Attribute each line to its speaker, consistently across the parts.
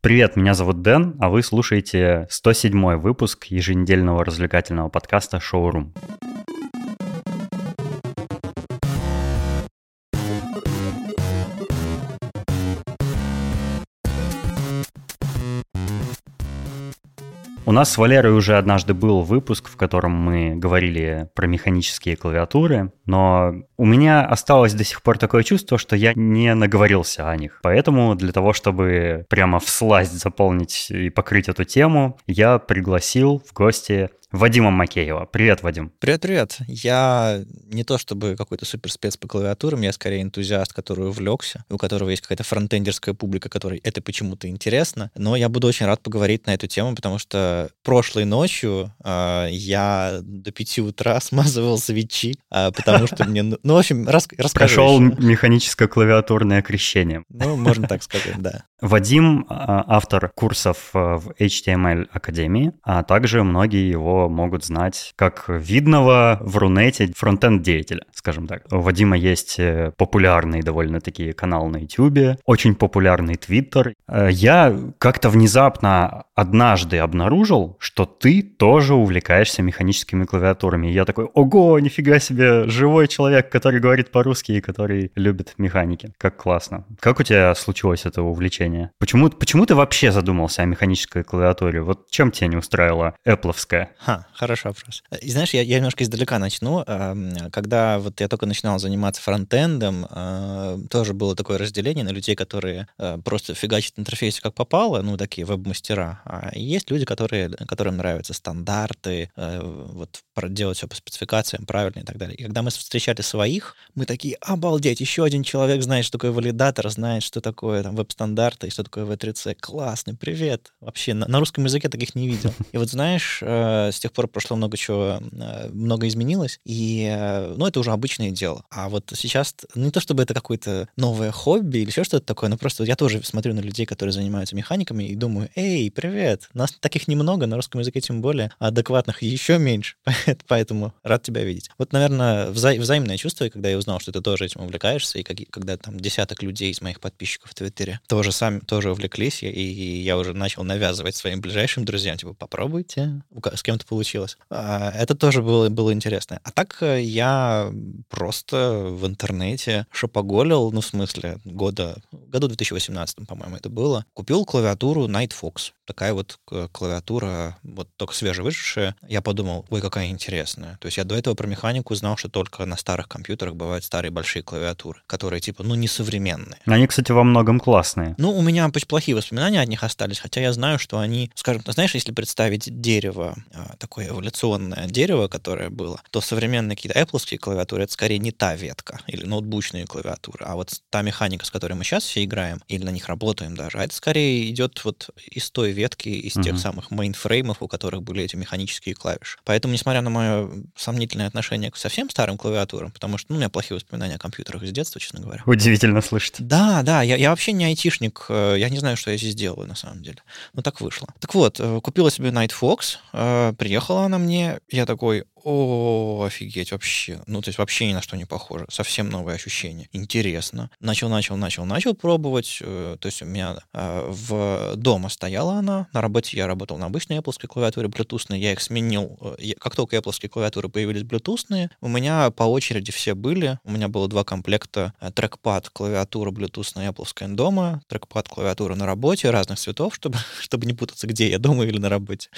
Speaker 1: Привет, меня зовут Дэн, а вы слушаете 107 выпуск еженедельного развлекательного подкаста «Шоурум». Нас с Валерой уже однажды был выпуск, в котором мы говорили про механические клавиатуры, но у меня осталось до сих пор такое чувство, что я не наговорился о них. Поэтому для того, чтобы прямо в сласть заполнить и покрыть эту тему, я пригласил в гости Вадима Макеева. Привет, Вадим.
Speaker 2: Привет-привет. Я не то чтобы какой-то супер спец по клавиатурам, я скорее энтузиаст, который увлекся, у которого есть какая-то фронтендерская публика, которой это почему-то интересно. Но я буду очень рад поговорить на эту тему, потому что прошлой ночью э, я до 5 утра смазывал свечи, э, потому что мне... Ну, в общем, рас, расскажу
Speaker 1: Прошел механическое клавиатурное крещение.
Speaker 2: Ну, можно так сказать, да.
Speaker 1: Вадим — автор курсов в HTML Академии, а также многие его могут знать как видного в Рунете фронтенд деятеля, скажем так. У Вадима есть э, популярный довольно-таки канал на YouTube, очень популярный Твиттер. Э, я как-то внезапно однажды обнаружил, что ты тоже увлекаешься механическими клавиатурами. И я такой, ого, нифига себе, живой человек, который говорит по-русски и который любит механики. Как классно. Как у тебя случилось это увлечение? Почему, почему ты вообще задумался о механической клавиатуре? Вот чем тебя не устраивала Эппловская?
Speaker 2: Ха, хороший вопрос. И знаешь, я, я немножко издалека начну. Когда вот я только начинал заниматься фронтендом, тоже было такое разделение на людей, которые а, просто фигачат интерфейсы как попало, ну, такие веб-мастера. А есть люди, которые, которым нравятся стандарты, а, вот делать все по спецификациям правильно и так далее. И когда мы встречали своих, мы такие, обалдеть, еще один человек знает, что такое валидатор, знает, что такое там веб-стандарты и что такое V3C. Классный, привет. Вообще, на, на русском языке таких не видел. И вот знаешь, с тех пор прошло много чего, э, много изменилось, и, э, ну, это уже обычное дело. А вот сейчас не то, чтобы это какое-то новое хобби или еще что-то такое, но просто я тоже смотрю на людей, которые занимаются механиками, и думаю, эй, привет, нас таких немного, на русском языке тем более, а адекватных еще меньше, поэтому рад тебя видеть. Вот, наверное, вза- взаимное чувство, когда я узнал, что ты тоже этим увлекаешься, и как, когда там десяток людей из моих подписчиков в Твиттере тоже сами тоже увлеклись, и, и я уже начал навязывать своим ближайшим друзьям, типа, попробуйте, с кем-то получилось. А, это тоже было, было интересно. А так э, я просто в интернете шопоголил, ну, в смысле, года, году 2018, по-моему, это было. Купил клавиатуру Night Fox. Такая вот клавиатура, вот только свежевышедшая. Я подумал, ой, какая интересная. То есть я до этого про механику знал, что только на старых компьютерах бывают старые большие клавиатуры, которые, типа, ну, несовременные.
Speaker 1: Они, кстати, во многом классные.
Speaker 2: Ну, у меня плохие воспоминания от них остались, хотя я знаю, что они, скажем, знаешь, если представить дерево а, такое эволюционное дерево, которое было, то современные какие-то Apple клавиатуры это скорее не та ветка или ноутбучные клавиатуры, а вот та механика, с которой мы сейчас все играем или на них работаем даже, а это скорее идет вот из той ветки, из uh-huh. тех самых мейнфреймов, у которых были эти механические клавиши. Поэтому, несмотря на мое сомнительное отношение к совсем старым клавиатурам, потому что ну, у меня плохие воспоминания о компьютерах с детства, честно говоря.
Speaker 1: Удивительно слышать.
Speaker 2: Да, да, я, я вообще не айтишник, э, я не знаю, что я здесь делаю на самом деле. Но так вышло. Так вот, э, купила себе Night Fox, э, приехала она мне, я такой, о, офигеть, вообще. Ну, то есть вообще ни на что не похоже. Совсем новое ощущение. Интересно. Начал, начал, начал, начал пробовать. Э, то есть у меня э, в дома стояла она. На работе я работал на обычной Apple клавиатуре Bluetooth. Я их сменил. Э, как только Apple клавиатуры появились Bluetooth, у меня по очереди все были. У меня было два комплекта трекпад клавиатура Bluetooth на Apple дома, трекпад клавиатура на работе разных цветов, чтобы, чтобы не путаться, где я дома или на работе.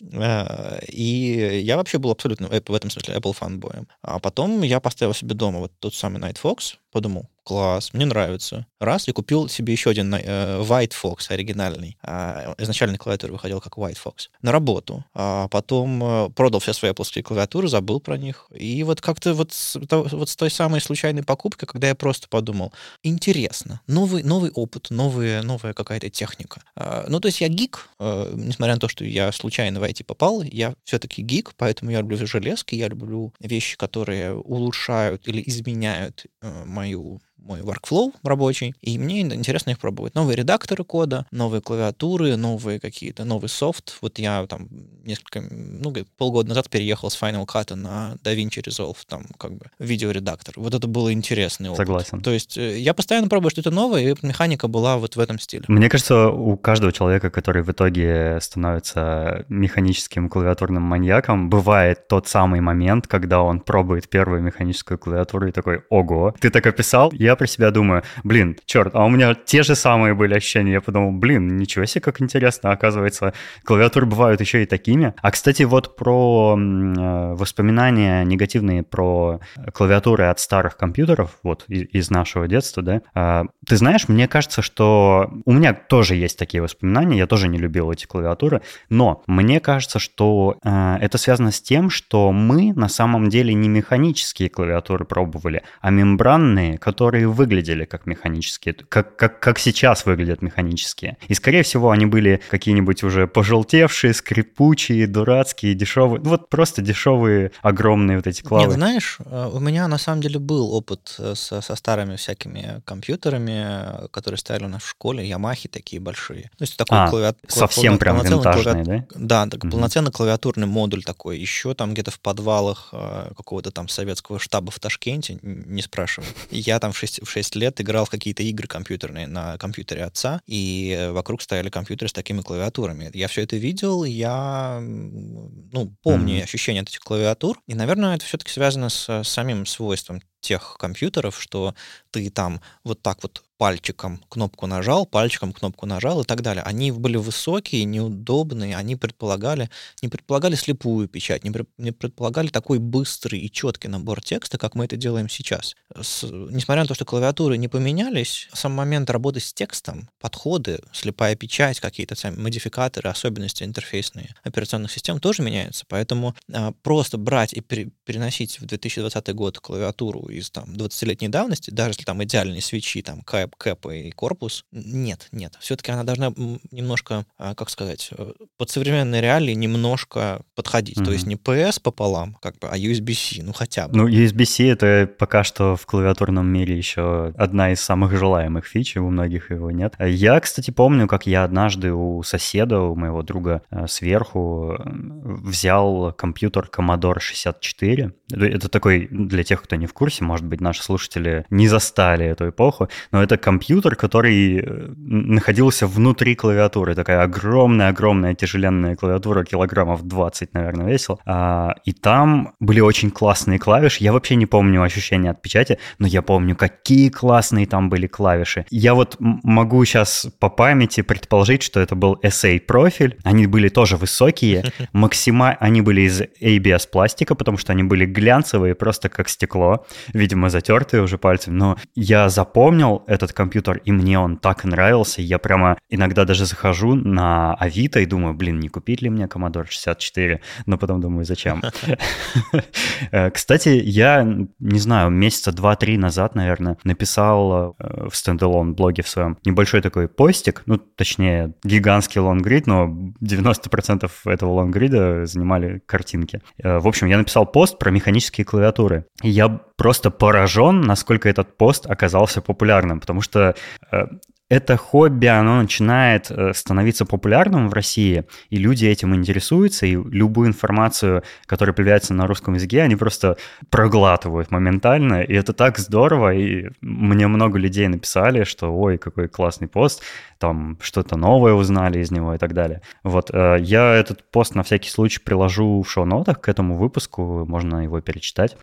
Speaker 2: И я вообще был абсолютно в этом смысле Apple фанбоем. А потом я поставил себе дома вот тот самый Night Fox, подумал, класс, мне нравится. Раз, и купил себе еще один э, White Fox оригинальный. А, изначально клавиатура выходила как White Fox. На работу. А потом э, продал все свои Apple клавиатуры, забыл про них. И вот как-то вот то, вот с той самой случайной покупкой, когда я просто подумал, интересно, новый, новый опыт, новые, новая какая-то техника. А, ну, то есть я гик, э, несмотря на то, что я случайно в IT попал, я все-таки гик, поэтому я люблю железки, я люблю вещи, которые улучшают или изменяют э, мою мой workflow рабочий, и мне интересно их пробовать. Новые редакторы кода, новые клавиатуры, новые какие-то, новый софт. Вот я там несколько, ну, полгода назад переехал с Final Cut на DaVinci Resolve, там, как бы, видеоредактор. Вот это было интересный опыт.
Speaker 1: Согласен.
Speaker 2: То есть э, я постоянно пробую что-то новое, и механика была вот в этом стиле.
Speaker 1: Мне кажется, у каждого человека, который в итоге становится механическим клавиатурным маньяком, бывает тот самый момент, когда он пробует первую механическую клавиатуру и такой, ого, ты так описал? Я про себя думаю, блин, черт, а у меня те же самые были ощущения. Я подумал, блин, ничего себе, как интересно, оказывается, клавиатуры бывают еще и такими. А, кстати, вот про э, воспоминания негативные про клавиатуры от старых компьютеров, вот из нашего детства, да, а, ты знаешь, мне кажется, что у меня тоже есть такие воспоминания, я тоже не любил эти клавиатуры, но мне кажется, что э, это связано с тем, что мы на самом деле не механические клавиатуры пробовали, а мембранные, которые выглядели как механические, как, как, как сейчас выглядят механические. И, скорее всего, они были какие-нибудь уже пожелтевшие, скрипучие, дурацкие, дешевые, ну вот просто дешевые, огромные вот эти клавы.
Speaker 2: Нет, знаешь, э, у меня на самом деле был опыт э, со, со старыми всякими компьютерами, которые стояли у нас в школе, Ямахи такие большие.
Speaker 1: То есть такой а, клавиат... совсем прям винтажный, клавиат...
Speaker 2: да? Да, так, угу. полноценный клавиатурный модуль такой. Еще там где-то в подвалах э, какого-то там советского штаба в Ташкенте, не спрашивай. Я там в 6, в 6 лет играл в какие-то игры компьютерные на компьютере отца, и вокруг стояли компьютеры с такими клавиатурами. Я все это видел, я ну, помню mm-hmm. ощущение от этих клавиатур, и, наверное, это все-таки связано с, с самим свойством тех компьютеров, что ты там вот так вот пальчиком кнопку нажал, пальчиком кнопку нажал и так далее. Они были высокие, неудобные, они предполагали, не предполагали слепую печать, не, не предполагали такой быстрый и четкий набор текста, как мы это делаем сейчас. С, несмотря на то, что клавиатуры не поменялись, сам момент работы с текстом, подходы, слепая печать, какие-то сами модификаторы, особенности интерфейсные операционных систем тоже меняются. Поэтому а, просто брать и пере, переносить в 2020 год клавиатуру из там 20-летней давности, даже если там идеальные свечи, там кэп, кэп и корпус, нет, нет. Все-таки она должна немножко, а, как сказать, э, под современные реалии немножко подходить. Mm-hmm. То есть не PS пополам, как бы, а USB-C, ну хотя бы.
Speaker 1: Ну, USB-C это пока что в клавиатурном мире еще одна из самых желаемых фич, у многих его нет. Я, кстати, помню, как я однажды у соседа, у моего друга э, сверху взял компьютер Commodore 64. Это такой, для тех, кто не в курсе, может быть, наши слушатели не застали эту эпоху, но это компьютер, который э, находился внутри клавиатуры. Такая огромная-огромная тяжеленная клавиатура, килограммов 20, наверное, весил. А, и там были очень классные клавиши. Я вообще не помню ощущения от печати, но я помню, какие классные там были клавиши. Я вот могу сейчас по памяти предположить, что это был SA профиль. Они были тоже высокие, максима... они были из ABS пластика, потому что они были глянцевые, просто как стекло видимо, затертые уже пальцем, но я запомнил этот компьютер, и мне он так нравился, я прямо иногда даже захожу на Авито и думаю, блин, не купить ли мне Commodore 64, но потом думаю, зачем. Э, кстати, я, не знаю, месяца два-три назад, наверное, написал э, в standalone блоге в своем небольшой такой постик, ну, точнее, гигантский лонгрид, но 90% этого лонгрида занимали картинки. Э, в общем, я написал пост про механические клавиатуры. И я просто поражен, насколько этот пост оказался популярным, потому что э, это хобби, оно начинает э, становиться популярным в России, и люди этим интересуются, и любую информацию, которая появляется на русском языке, они просто проглатывают моментально, и это так здорово, и мне много людей написали, что ой, какой классный пост, там что-то новое узнали из него и так далее. Вот, э, я этот пост на всякий случай приложу в шоу-нотах к этому выпуску, можно его перечитать.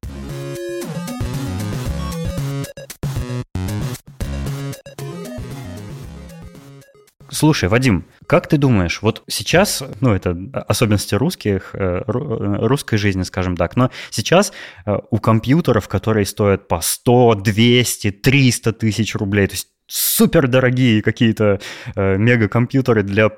Speaker 1: Слушай, Вадим, как ты думаешь, вот сейчас, ну, это особенности русских, э, русской жизни, скажем так, но сейчас э, у компьютеров, которые стоят по 100, 200, 300 тысяч рублей, то есть супер дорогие какие-то э, мегакомпьютеры для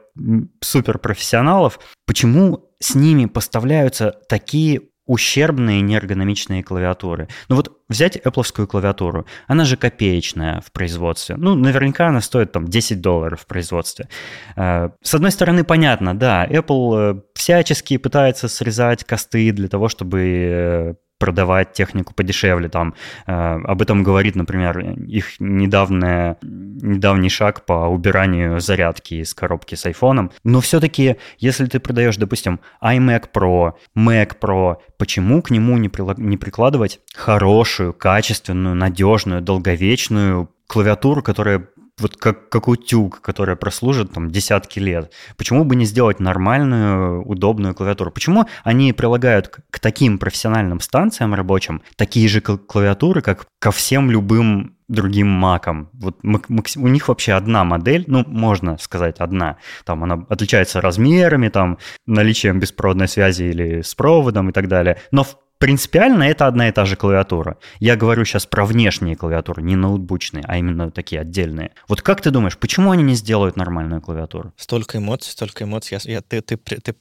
Speaker 1: суперпрофессионалов, почему с ними поставляются такие ущербные неэргономичные клавиатуры. Ну вот взять Apple клавиатуру, она же копеечная в производстве. Ну, наверняка она стоит там 10 долларов в производстве. Э, с одной стороны, понятно, да, Apple э, всячески пытается срезать косты для того, чтобы э, продавать технику подешевле. Там, э, об этом говорит, например, их недавняя, недавний шаг по убиранию зарядки из коробки с айфоном. Но все-таки, если ты продаешь, допустим, iMac Pro, Mac Pro, почему к нему не, прила- не прикладывать хорошую, качественную, надежную, долговечную клавиатуру, которая вот как, как утюг, которая прослужит там десятки лет. Почему бы не сделать нормальную, удобную клавиатуру? Почему они прилагают к, к таким профессиональным станциям рабочим такие же клавиатуры, как ко всем любым другим макам. Вот у них вообще одна модель, ну, можно сказать, одна. Там она отличается размерами, там, наличием беспроводной связи или с проводом и так далее. Но в принципиально это одна и та же клавиатура. Я говорю сейчас про внешние клавиатуры, не ноутбучные, а именно такие отдельные. Вот как ты думаешь, почему они не сделают нормальную клавиатуру?
Speaker 2: Столько эмоций, столько эмоций. Я, я, ты, ты, ты,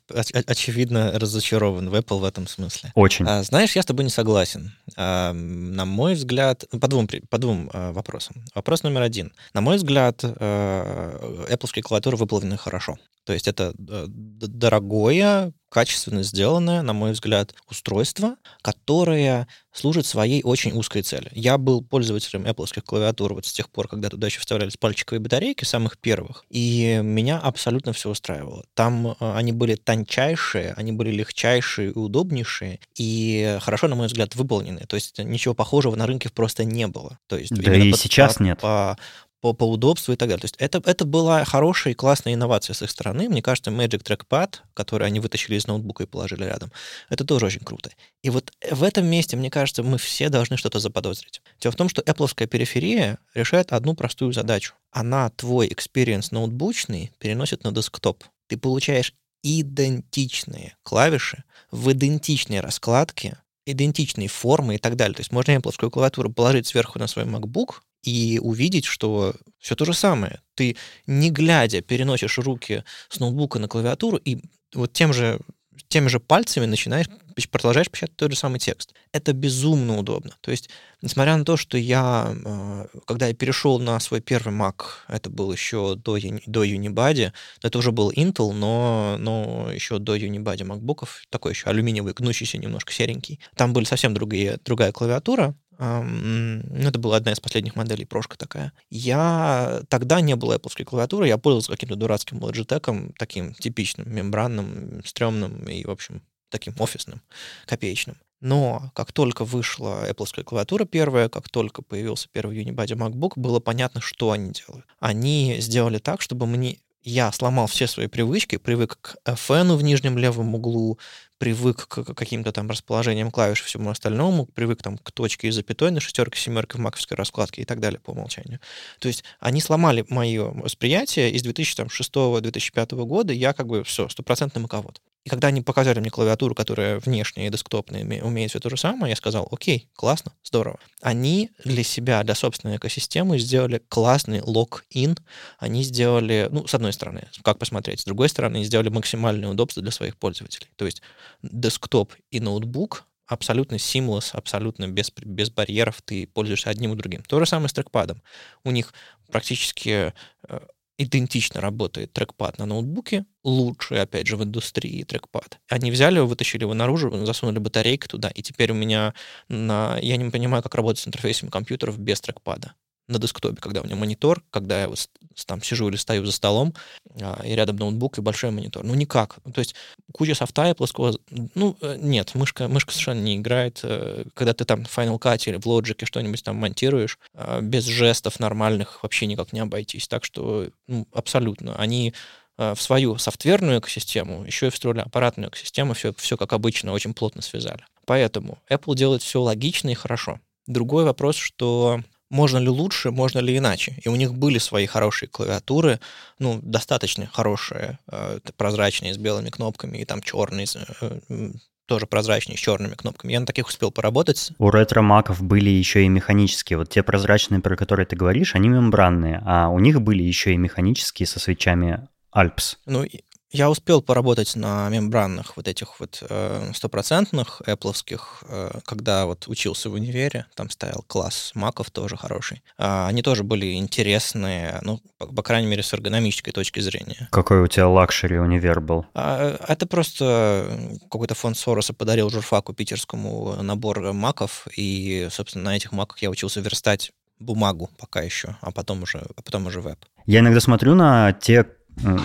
Speaker 2: очевидно разочарован в Apple в этом смысле.
Speaker 1: Очень.
Speaker 2: А, знаешь, я с тобой не согласен. А, на мой взгляд, по двум, по двум а, вопросам. Вопрос номер один. На мой взгляд, а, Apple клавиатуры выполнены хорошо. То есть это э, дорогое, качественно сделанное, на мой взгляд, устройство, которое служит своей очень узкой цели. Я был пользователем Apple клавиатур вот с тех пор, когда туда еще вставлялись пальчиковые батарейки, самых первых, и меня абсолютно все устраивало. Там э, они были тончайшие, они были легчайшие и удобнейшие, и хорошо, на мой взгляд, выполнены. То есть ничего похожего на рынке просто не было. То есть
Speaker 1: да и по, сейчас
Speaker 2: по,
Speaker 1: нет.
Speaker 2: По, по, по удобству и так далее. То есть это, это была хорошая и классная инновация с их стороны. Мне кажется, Magic Trackpad, который они вытащили из ноутбука и положили рядом, это тоже очень круто. И вот в этом месте, мне кажется, мы все должны что-то заподозрить. Дело в том, что Apple периферия решает одну простую задачу. Она твой experience ноутбучный переносит на десктоп. Ты получаешь идентичные клавиши в идентичной раскладке, идентичные формы и так далее. То есть можно Apple клавиатуру положить сверху на свой MacBook, и увидеть, что все то же самое. Ты, не глядя, переносишь руки с ноутбука на клавиатуру и вот тем же, теми же пальцами начинаешь, продолжаешь печатать тот же самый текст. Это безумно удобно. То есть, несмотря на то, что я, а, когда я перешел на свой первый Mac, это был еще до, до Unibody, это уже был Intel, но, но еще до Unibody MacBook'ов, такой еще алюминиевый, гнущийся немножко серенький. Там были совсем другие, другая клавиатура, ну, это была одна из последних моделей, прошка такая. Я тогда не было Apple клавиатуры, я пользовался каким-то дурацким Logitech, таким типичным, мембранным, стрёмным и, в общем, таким офисным, копеечным. Но как только вышла Apple клавиатура первая, как только появился первый Unibody MacBook, было понятно, что они делают. Они сделали так, чтобы мне я сломал все свои привычки, привык к FN в нижнем левом углу, привык к каким-то там расположениям клавиш и всему остальному, привык там к точке и запятой на шестерке, семерке в маковской раскладке и так далее по умолчанию. То есть они сломали мое восприятие из 2006-2005 года, я как бы все, стопроцентный маковод. И когда они показали мне клавиатуру, которая внешняя и десктопная умеет все то же самое, я сказал, окей, классно, здорово. Они для себя, для собственной экосистемы сделали классный лог-ин. Они сделали, ну, с одной стороны, как посмотреть, с другой стороны, сделали максимальное удобство для своих пользователей. То есть десктоп и ноутбук абсолютно seamless, абсолютно без, без барьеров, ты пользуешься одним и другим. То же самое с трекпадом. У них практически э, идентично работает трекпад на ноутбуке, лучший, опять же, в индустрии трекпад. Они взяли его, вытащили его наружу, засунули батарейку туда, и теперь у меня на... Я не понимаю, как работать с интерфейсом компьютеров без трекпада на десктопе, когда у меня монитор, когда я вот там сижу или стою за столом, а, и рядом ноутбук и большой монитор. Ну, никак. Ну, то есть куча софта и плоского... Ну, э, нет, мышка, мышка совершенно не играет. Э, когда ты там в Final Cut или в Logic что-нибудь там монтируешь, а, без жестов нормальных вообще никак не обойтись. Так что, ну, абсолютно. Они э, в свою софтверную экосистему, еще и встроили аппаратную экосистему, все, все как обычно, очень плотно связали. Поэтому Apple делает все логично и хорошо. Другой вопрос, что можно ли лучше, можно ли иначе. И у них были свои хорошие клавиатуры, ну, достаточно хорошие, э, прозрачные, с белыми кнопками, и там черные, э, тоже прозрачные, с черными кнопками. Я на таких успел поработать.
Speaker 1: У ретро-маков были еще и механические. Вот те прозрачные, про которые ты говоришь, они мембранные, а у них были еще и механические со свечами Alps.
Speaker 2: Ну, Я успел поработать на мембранных вот этих вот э, стопроцентных э, эпловских, э, когда вот учился в универе, там стоял класс маков тоже хороший. Э, они тоже были интересные, ну, по, по крайней мере, с эргономической точки зрения.
Speaker 1: Какой у тебя luxury универ был?
Speaker 2: А, это просто какой-то фонд Сороса подарил журфаку питерскому набор маков, и, собственно, на этих маках я учился верстать бумагу пока еще, а потом уже, а потом уже веб.
Speaker 1: Я иногда смотрю на те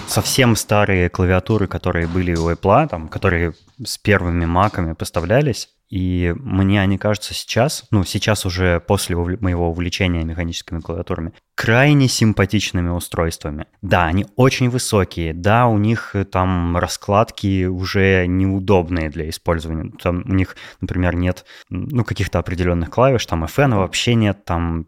Speaker 1: совсем старые клавиатуры, которые были у Apple, там, которые с первыми маками поставлялись, и мне они кажутся сейчас, ну, сейчас уже после моего увлечения механическими клавиатурами, крайне симпатичными устройствами. Да, они очень высокие, да, у них э, там раскладки уже неудобные для использования. Там у них, например, нет, ну, каких-то определенных клавиш, там FN вообще нет, там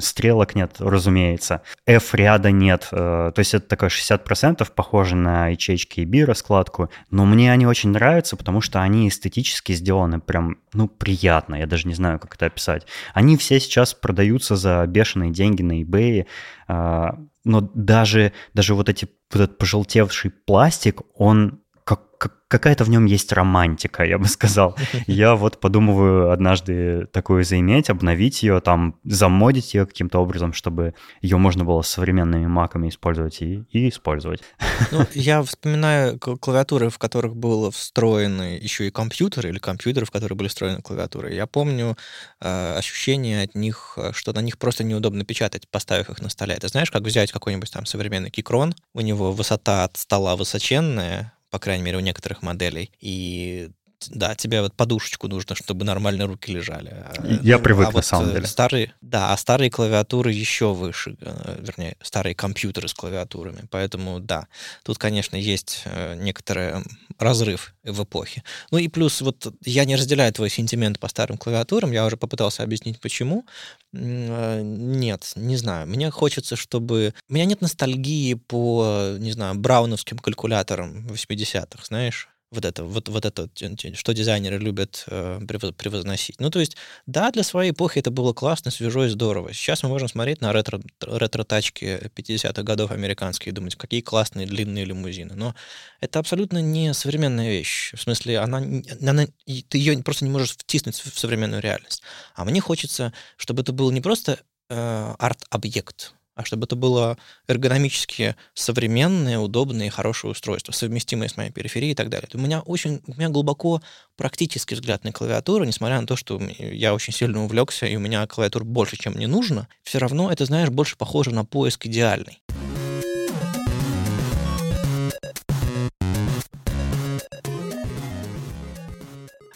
Speaker 1: Стрелок нет, разумеется. F-ряда нет. Э, то есть это такое 60% похоже на HHK и B раскладку. Но мне они очень нравятся, потому что они эстетически сделаны прям, ну, приятно. Я даже не знаю, как это описать. Они все сейчас продаются за бешеные деньги на eBay. Э, но даже, даже вот, эти, вот этот пожелтевший пластик, он какая-то в нем есть романтика, я бы сказал. Я вот подумываю однажды такую заиметь, обновить ее, там, замодить ее каким-то образом, чтобы ее можно было с современными маками использовать и, и использовать.
Speaker 2: Ну, я вспоминаю клавиатуры, в которых было встроены еще и компьютеры, или компьютеры, в которые были встроены клавиатуры. Я помню э, ощущение от них, что на них просто неудобно печатать, поставив их на столе. Ты знаешь, как взять какой-нибудь там современный кикрон, у него высота от стола высоченная, по крайней мере, у некоторых моделей. И да, тебе вот подушечку нужно, чтобы нормально руки лежали.
Speaker 1: А, я ну, привык, а на вот самом деле.
Speaker 2: Старые, да, а старые клавиатуры еще выше, э, вернее, старые компьютеры с клавиатурами. Поэтому, да, тут, конечно, есть э, некоторый разрыв в эпохе. Ну и плюс, вот я не разделяю твой сентимент по старым клавиатурам, я уже попытался объяснить, почему. Э, нет, не знаю. Мне хочется, чтобы... У меня нет ностальгии по, не знаю, брауновским калькуляторам 80-х, знаешь? Вот это, вот, вот это, что дизайнеры любят э, превозносить. Ну, то есть, да, для своей эпохи это было классно, свежо и здорово. Сейчас мы можем смотреть на ретро, ретро-тачки 50-х годов американские и думать, какие классные длинные лимузины. Но это абсолютно не современная вещь. В смысле, она, она, ты ее просто не можешь втиснуть в современную реальность. А мне хочется, чтобы это был не просто э, арт-объект, а чтобы это было эргономически современное, удобное и хорошее устройство, совместимое с моей периферией и так далее. У меня очень, у меня глубоко практический взгляд на клавиатуру, несмотря на то, что я очень сильно увлекся, и у меня клавиатур больше, чем мне нужно, все равно это, знаешь, больше похоже на поиск идеальный.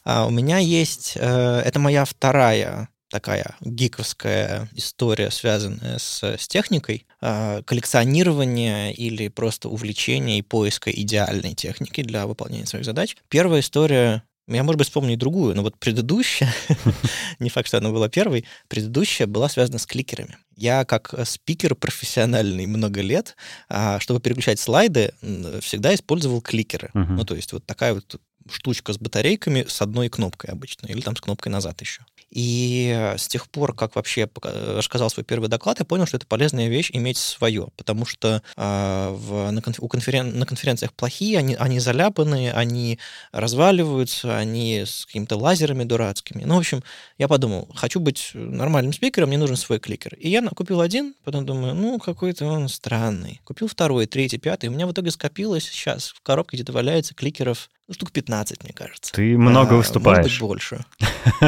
Speaker 2: А у меня есть, э, это моя вторая такая гиковская история, связанная с, с техникой, э, коллекционирование или просто увлечение и поиска идеальной техники для выполнения своих задач. Первая история я, может быть, вспомню и другую, но вот предыдущая, не факт, что она была первой, предыдущая была связана с кликерами. Я как спикер профессиональный много лет, а, чтобы переключать слайды, всегда использовал кликеры. Uh-huh. Ну, то есть вот такая вот штучка с батарейками с одной кнопкой обычно, или там с кнопкой назад еще. И с тех пор, как вообще рассказал свой первый доклад, я понял, что это полезная вещь иметь свое, потому что э, в, на, конф, у конферен, на конференциях плохие, они, они заляпанные, они разваливаются, они с какими-то лазерами дурацкими. Ну, в общем, я подумал, хочу быть нормальным спикером, мне нужен свой кликер. И я купил один, потом думаю, ну, какой-то он странный. Купил второй, третий, пятый. У меня в итоге скопилось сейчас в коробке где-то валяется кликеров ну, штук 15, мне кажется.
Speaker 1: Ты много а, выступаешь.
Speaker 2: Может быть, больше.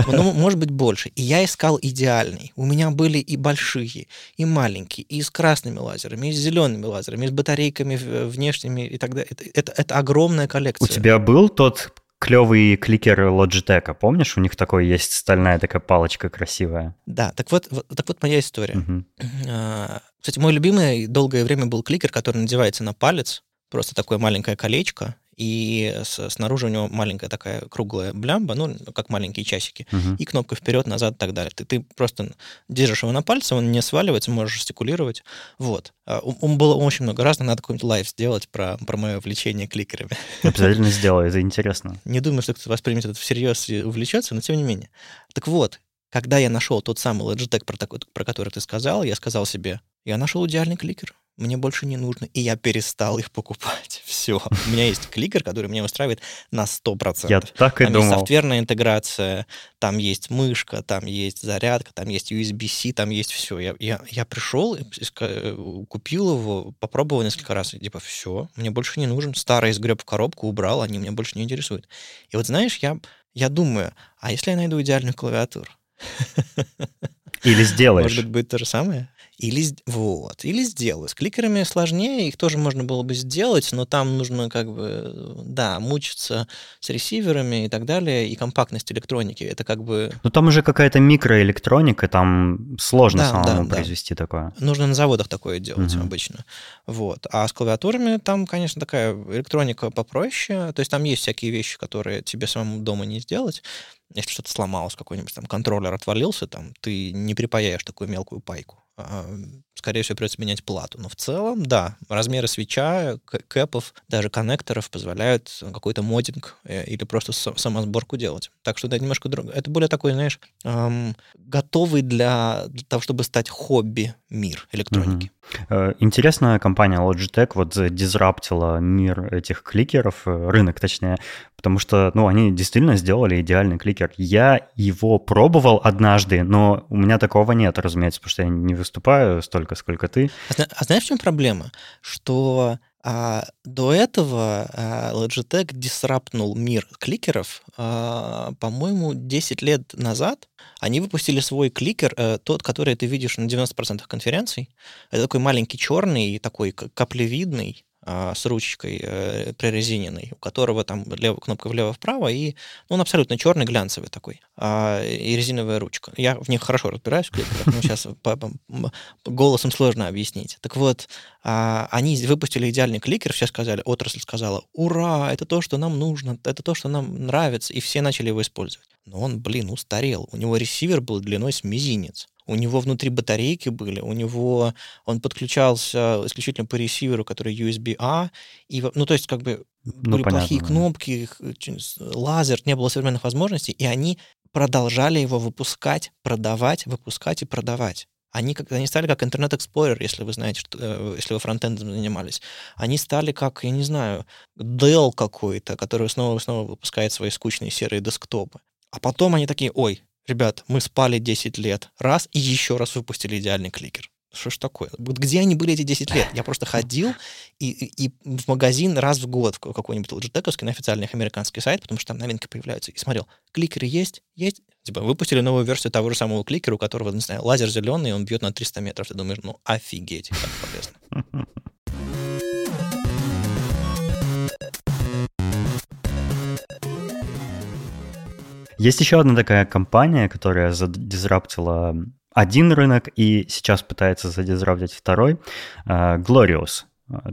Speaker 2: Ну, может быть, больше. И я искал идеальный. У меня были и большие, и маленькие, и с красными лазерами, и с зелеными лазерами, и с батарейками внешними и так далее. Это, это, это огромная коллекция.
Speaker 1: У тебя был тот клевый кликер Logitech, помнишь? У них такой есть стальная такая палочка красивая.
Speaker 2: Да, так вот, вот так вот моя история. Угу. Кстати, мой любимый долгое время был кликер, который надевается на палец, просто такое маленькое колечко, и снаружи у него маленькая такая круглая блямба, ну, как маленькие часики, uh-huh. и кнопка вперед, назад и так далее. Ты, ты просто держишь его на пальце, он не сваливается, можешь жестикулировать. Вот. А, он было очень много разных, надо какой-нибудь лайв сделать про, про мое увлечение кликерами.
Speaker 1: Обязательно сделай, это интересно.
Speaker 2: Не думаю, что кто-то воспримет это всерьез и увлечется, но тем не менее. Так вот, когда я нашел тот самый Logitech, про, такой, про который ты сказал, я сказал себе, я нашел идеальный кликер. Мне больше не нужно, и я перестал их покупать. Все. У меня есть кликер, который меня устраивает на 100%.
Speaker 1: Я так и
Speaker 2: там
Speaker 1: думал.
Speaker 2: есть софтверная интеграция, там есть мышка, там есть зарядка, там есть USB-C, там есть все. Я, я, я пришел, купил его, попробовал несколько раз, и типа, все, мне больше не нужен. Старый сгреб в коробку, убрал, они меня больше не интересуют. И вот знаешь, я, я думаю, а если я найду идеальную клавиатуру?
Speaker 1: Или сделаешь.
Speaker 2: Может быть, будет то же самое? Или, вот, или сделаю. С кликерами сложнее, их тоже можно было бы сделать, но там нужно как бы, да, мучиться с ресиверами и так далее, и компактность электроники. Это как бы...
Speaker 1: Ну там уже какая-то микроэлектроника, там сложно да, самому да, произвести да. такое.
Speaker 2: Нужно на заводах такое делать угу. обычно. Вот. А с клавиатурами там, конечно, такая электроника попроще. То есть там есть всякие вещи, которые тебе самому дома не сделать если что-то сломалось, какой-нибудь там контроллер отвалился, там ты не припаяешь такую мелкую пайку. А, скорее всего, придется менять плату. Но в целом, да, размеры свеча, кэпов, даже коннекторов позволяют какой-то моддинг э, или просто самосборку делать. Так что это немножко друг... Это более такой, знаешь, эм, готовый для, для того, чтобы стать хобби мир электроники.
Speaker 1: Угу. Интересная компания Logitech вот дизраптила мир этих кликеров, э, рынок точнее, потому что, ну, они действительно сделали идеальный кликер. Я его пробовал однажды, но у меня такого нет, разумеется, потому что я не выступаю столько, сколько ты.
Speaker 2: А, а знаешь, в чем проблема? Что а, до этого а, Logitech дисраптнул мир кликеров, а, по-моему, 10 лет назад. Они выпустили свой кликер, а, тот, который ты видишь на 90% конференций. Это такой маленький черный, такой каплевидный, с ручкой э, прорезиненной, у которого там лев, кнопка влево-вправо, и ну, он абсолютно черный, глянцевый такой, а, и резиновая ручка. Я в них хорошо разбираюсь, но сейчас голосом сложно объяснить. Так вот, а, они выпустили идеальный кликер, все сказали, отрасль сказала, ура, это то, что нам нужно, это то, что нам нравится, и все начали его использовать. Но он, блин, устарел. У него ресивер был длиной с мизинец у него внутри батарейки были, у него он подключался исключительно по ресиверу, который USB-A, и, ну, то есть, как бы, ну, были понятно, плохие да. кнопки, лазер, не было современных возможностей, и они продолжали его выпускать, продавать, выпускать и продавать. Они, как, они стали как Internet Explorer, если вы знаете, что, э, если вы фронтендом занимались. Они стали как, я не знаю, Dell какой-то, который снова и снова выпускает свои скучные серые десктопы. А потом они такие, ой, ребят, мы спали 10 лет, раз, и еще раз выпустили идеальный кликер. Что ж такое? Вот где они были эти 10 лет? Я просто ходил и, и, и в магазин раз в год какой-нибудь Logitech на официальный их американский сайт, потому что там новинки появляются, и смотрел, кликеры есть? Есть? Типа, выпустили новую версию того же самого кликера, у которого, не знаю, лазер зеленый, он бьет на 300 метров. Ты думаешь, ну офигеть, как полезно.
Speaker 1: Есть еще одна такая компания, которая задизраптила один рынок и сейчас пытается задизраптить второй. Э, Glorious.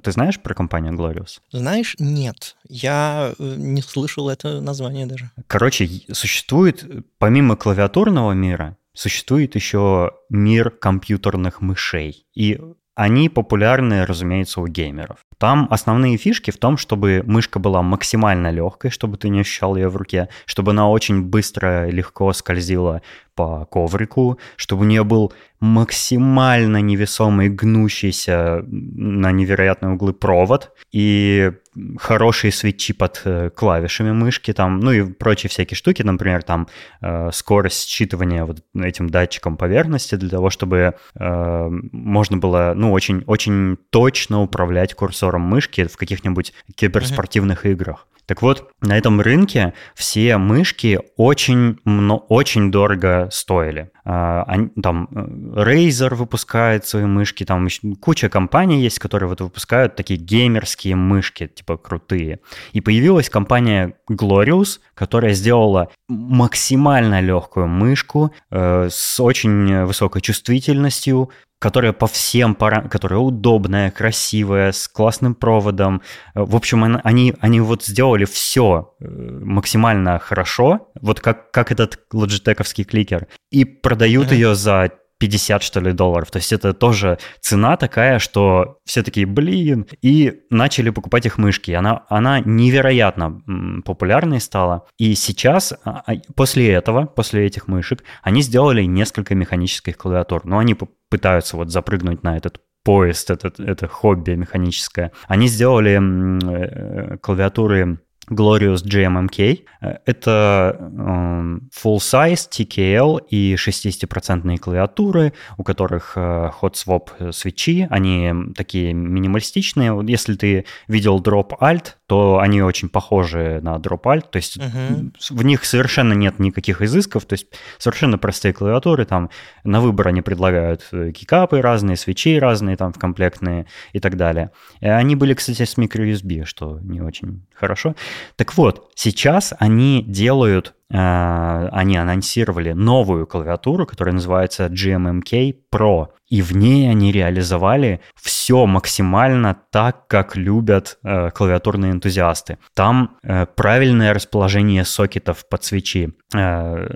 Speaker 1: Ты знаешь про компанию Glorious?
Speaker 2: Знаешь, нет. Я э, не слышал это название даже.
Speaker 1: Короче, существует, помимо клавиатурного мира, существует еще мир компьютерных мышей. И они популярны, разумеется, у геймеров. Там основные фишки в том, чтобы мышка была максимально легкой, чтобы ты не ощущал ее в руке, чтобы она очень быстро, легко скользила по коврику, чтобы у нее был максимально невесомый, гнущийся на невероятные углы провод и хорошие свечи под э, клавишами мышки, там, ну и прочие всякие штуки, например, там э, скорость считывания вот этим датчиком поверхности для того, чтобы э, можно было, ну, очень, очень точно управлять курсором мышки в каких-нибудь киберспортивных mm-hmm. играх. Так вот, на этом рынке все мышки очень, очень дорого стоили. А, они, там э, Razer выпускает свои мышки, там куча компаний есть, которые вот выпускают такие геймерские мышки, типа крутые. И появилась компания Glorious, которая сделала максимально легкую мышку э, с очень высокой чувствительностью, которая по всем параметрам, которая удобная, красивая, с классным проводом. В общем, они, они вот сделали все э, максимально хорошо, вот как, как этот лоджитековский кликер, и продают mm-hmm. ее за 50, что ли, долларов. То есть это тоже цена такая, что все такие, блин, и начали покупать их мышки. Она, она невероятно популярной стала. И сейчас, а, а, после этого, после этих мышек, они сделали несколько механических клавиатур. Но они пытаются вот запрыгнуть на этот поезд, это, это хобби механическое. Они сделали э, клавиатуры Glorious GMMK. Это э, full-size TKL и 60% клавиатуры, у которых э, hot swap свечи. Они такие минималистичные. Если ты видел Drop Alt, то они очень похожи на Drop Alt. То есть uh-huh. в них совершенно нет никаких изысков. То есть совершенно простые клавиатуры. Там на выбор они предлагают кикапы разные, свечи разные там в комплектные и так далее. Они были, кстати, с microUSB, что не очень хорошо. Так вот, сейчас они делают, они анонсировали новую клавиатуру, которая называется GMMK Pro. И в ней они реализовали все максимально так, как любят э, клавиатурные энтузиасты. Там э, правильное расположение сокетов под свечи, э,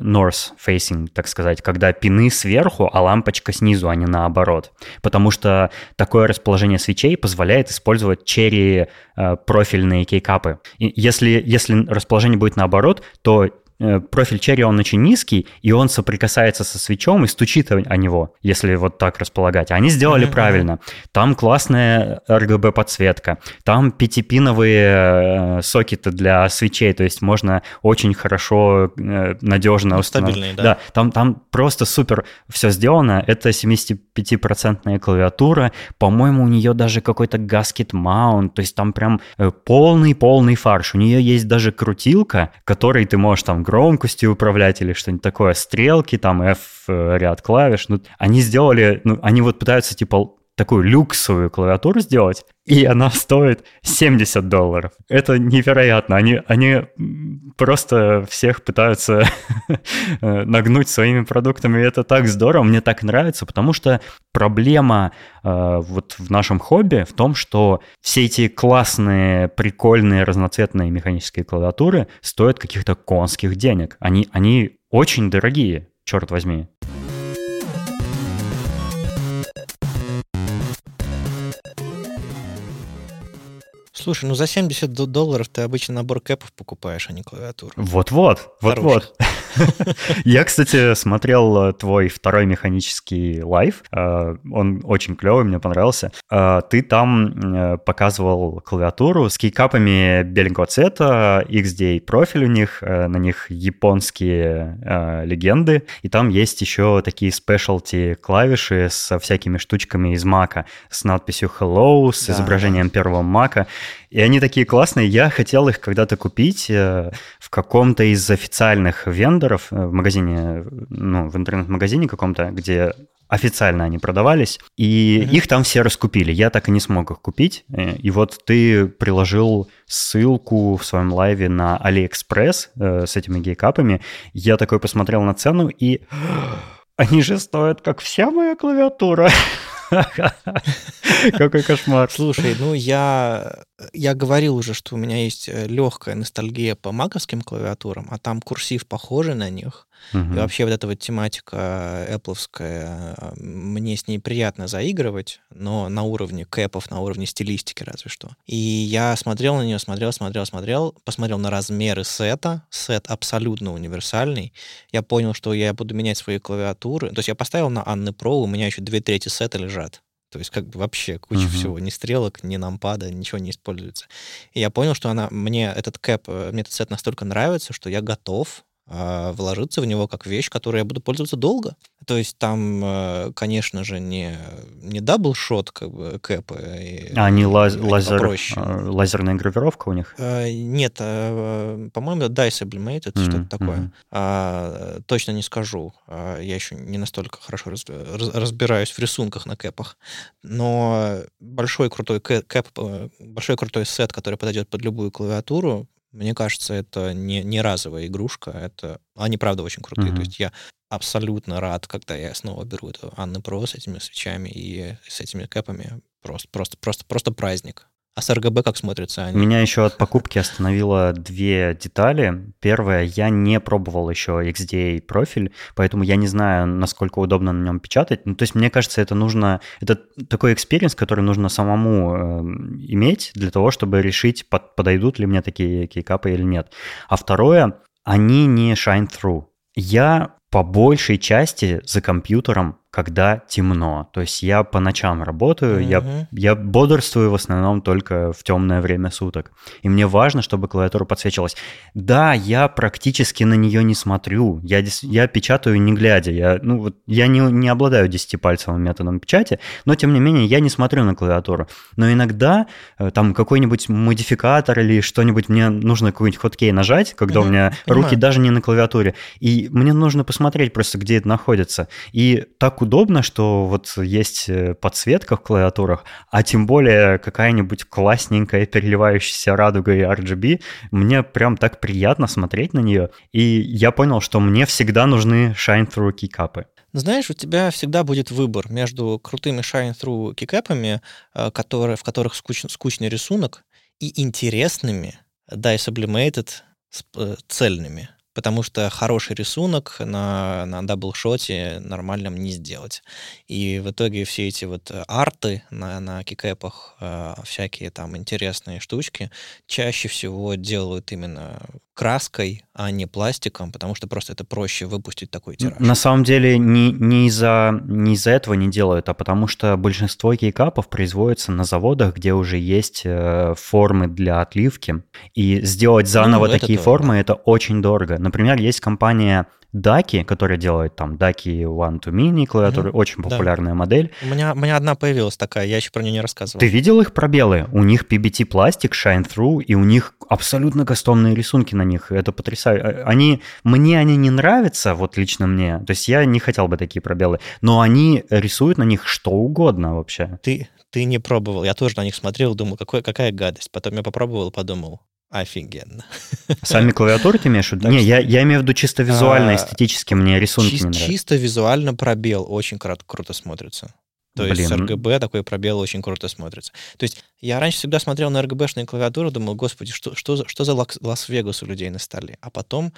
Speaker 1: north facing, так сказать, когда пины сверху, а лампочка снизу, а не наоборот. Потому что такое расположение свечей позволяет использовать черри э, профильные кейкапы. И если, если расположение будет наоборот, то Э, профиль черри, он очень низкий, и он соприкасается со свечом и стучит о него, если вот так располагать. Они сделали mm-hmm. правильно. Там классная RGB подсветка, там пятипиновые э, сокеты для свечей, то есть можно очень хорошо, э, надежно ну,
Speaker 2: установить. да.
Speaker 1: Да, там, там просто супер все сделано. Это 75% клавиатура, по-моему, у нее даже какой-то гаскет маунт, то есть там прям полный-полный фарш. У нее есть даже крутилка, которой ты можешь там громкостью управлять или что-нибудь такое, стрелки, там F э, ряд клавиш. Ну, они сделали, ну, они вот пытаются типа такую люксовую клавиатуру сделать, и она стоит 70 долларов. Это невероятно. Они, они просто всех пытаются нагнуть своими продуктами, и это так здорово, мне так нравится, потому что проблема э, вот в нашем хобби в том, что все эти классные, прикольные, разноцветные механические клавиатуры стоят каких-то конских денег. Они, они очень дорогие, черт возьми.
Speaker 2: Слушай, ну за 70 долларов ты обычно набор кэпов покупаешь, а не клавиатуру.
Speaker 1: Вот-вот, вот-вот. Я, кстати, смотрел э, твой второй механический лайв. Э, он очень клевый, мне понравился. Э, ты там показывал клавиатуру с кейкапами беленького цвета, XDA профиль у них, на них японские легенды, и там есть еще такие specialty клавиши со всякими штучками из Мака, с надписью Hello, с изображением первого Мака. И они такие классные. Я хотел их когда-то купить э, в каком-то из официальных вендоров, э, в магазине, ну, в интернет-магазине каком-то, где официально они продавались, и mm-hmm. их там все раскупили. Я так и не смог их купить. Э, и вот ты приложил ссылку в своем лайве на AliExpress э, с этими гейкапами. Я такой посмотрел на цену и... Они же стоят, как вся моя клавиатура. Какой кошмар.
Speaker 2: Слушай, ну я, я говорил уже, что у меня есть э, легкая ностальгия по маковским клавиатурам, а там курсив похожий на них. Угу. И вообще вот эта вот тематика Apple, мне с ней приятно заигрывать, но на уровне кэпов, на уровне стилистики разве что. И я смотрел на нее, смотрел, смотрел, смотрел, посмотрел на размеры сета, сет абсолютно универсальный. Я понял, что я буду менять свои клавиатуры. То есть я поставил на Анны Pro, у меня еще две трети сета лежат. То есть как бы вообще куча uh-huh. всего, ни стрелок, ни нампада, ничего не используется. И я понял, что она, мне этот кэп, э, мне этот сет настолько нравится, что я готов вложиться в него как вещь, которой я буду пользоваться долго. То есть там, э, конечно же, не, не double-shot как бы кэпы.
Speaker 1: А они лаз, лазер, а, лазерная гравировка у них?
Speaker 2: А, нет, по-моему, dye-sublimated, м-хм. что-то такое. Mm-hmm. А, точно не скажу. Я еще не настолько хорошо раз, разбираюсь в рисунках на кэпах. Но большой крутой кэп, э, большой крутой сет, который подойдет под любую клавиатуру, мне кажется, это не, не разовая игрушка, это... Они, правда, очень крутые. Mm-hmm. То есть я абсолютно рад, когда я снова беру эту Анны Про с этими свечами и с этими кэпами. Просто, просто, просто, просто праздник. А с РГБ как смотрятся они?
Speaker 1: Меня еще от покупки остановило две детали. Первое, я не пробовал еще XDA профиль, поэтому я не знаю, насколько удобно на нем печатать. Ну, то есть мне кажется, это нужно... Это такой experience, который нужно самому э, иметь для того, чтобы решить, под, подойдут ли мне такие кейкапы или нет. А второе, они не shine through. Я по большей части за компьютером когда темно. То есть я по ночам работаю, mm-hmm. я, я бодрствую в основном только в темное время суток. И мне важно, чтобы клавиатура подсвечивалась. Да, я практически на нее не смотрю. Я, я печатаю не глядя. Я, ну, вот, я не, не обладаю десятипальцевым методом печати, но тем не менее я не смотрю на клавиатуру. Но иногда э, там какой-нибудь модификатор или что-нибудь, мне нужно какой-нибудь хоткей нажать, когда mm-hmm. у меня Понимаю. руки даже не на клавиатуре. И мне нужно посмотреть просто, где это находится. И так удобно, что вот есть э, подсветка в клавиатурах, а тем более какая-нибудь классненькая переливающаяся радугой RGB, мне прям так приятно смотреть на нее. И я понял, что мне всегда нужны shine-through кикапы.
Speaker 2: Знаешь, у тебя всегда будет выбор между крутыми shine-through кикэпами, э, которые, в которых скуч, скучный рисунок, и интересными, да, и sublimated, э, цельными потому что хороший рисунок на, на даблшоте не сделать. И в итоге все эти вот э, арты на, на кикэпах, э, всякие там интересные штучки, чаще всего делают именно краской, а не пластиком, потому что просто это проще выпустить такой тираж.
Speaker 1: На самом деле не, не из-за не из этого не делают, а потому что большинство кейкапов производится на заводах, где уже есть э, формы для отливки. И сделать заново ну, такие формы да. это очень дорого. Например, есть компания Даки, которая делает там Даки One to Mini клавиатуры, mm-hmm. очень популярная да. модель.
Speaker 2: У меня, у меня одна появилась такая, я еще про нее не рассказывал.
Speaker 1: Ты видел их пробелы? У них PBT пластик, Shine Through, и у них абсолютно кастомные рисунки на них. Это потрясающе. А, они, мне они не нравятся, вот лично мне. То есть я не хотел бы такие пробелы, но они рисуют на них что угодно вообще.
Speaker 2: Ты, ты не пробовал. Я тоже на них смотрел, думал, какой, какая гадость. Потом я попробовал, подумал, Офигенно.
Speaker 1: Сами клавиатуры ты имеешь в виду? Не, я, я имею в виду чисто визуально, а, эстетически, мне рисунки не нравятся.
Speaker 2: Чисто визуально пробел очень круто смотрится. То Блин. есть RGB такой пробел очень круто смотрится. То есть я раньше всегда смотрел на RGB-шные клавиатуры, думал, господи, что, что, что за Лас-Вегас у людей на столе? А потом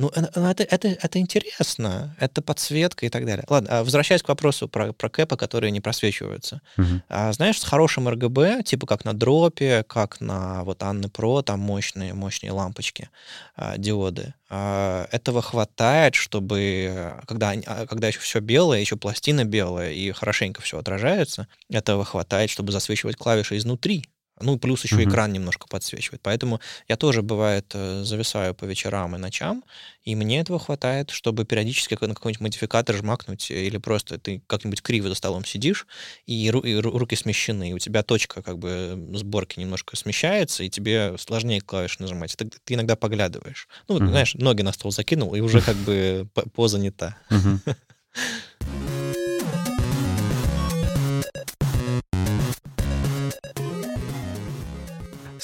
Speaker 2: ну, э, ну, это, это, это интересно, это подсветка и так далее. Ладно, а возвращаясь к вопросу про, про кэпы, которые не просвечиваются. Uh-huh. А, знаешь, с хорошим РГБ, типа как на дропе, как на вот Анны Про, там мощные, мощные лампочки, а, диоды, а, этого хватает, чтобы, когда, когда еще все белое, еще пластина белая и хорошенько все отражается, этого хватает, чтобы засвечивать клавиши изнутри. Ну, плюс еще uh-huh. экран немножко подсвечивает. Поэтому я тоже, бывает, э, зависаю по вечерам и ночам, и мне этого хватает, чтобы периодически на какой-нибудь модификатор жмакнуть, или просто ты как-нибудь криво за столом сидишь, и, ру- и руки смещены, и у тебя точка как бы сборки немножко смещается, и тебе сложнее клавиши нажимать. Ты, ты иногда поглядываешь. Ну, uh-huh. знаешь, ноги на стол закинул, и уже как бы поза не та. Uh-huh.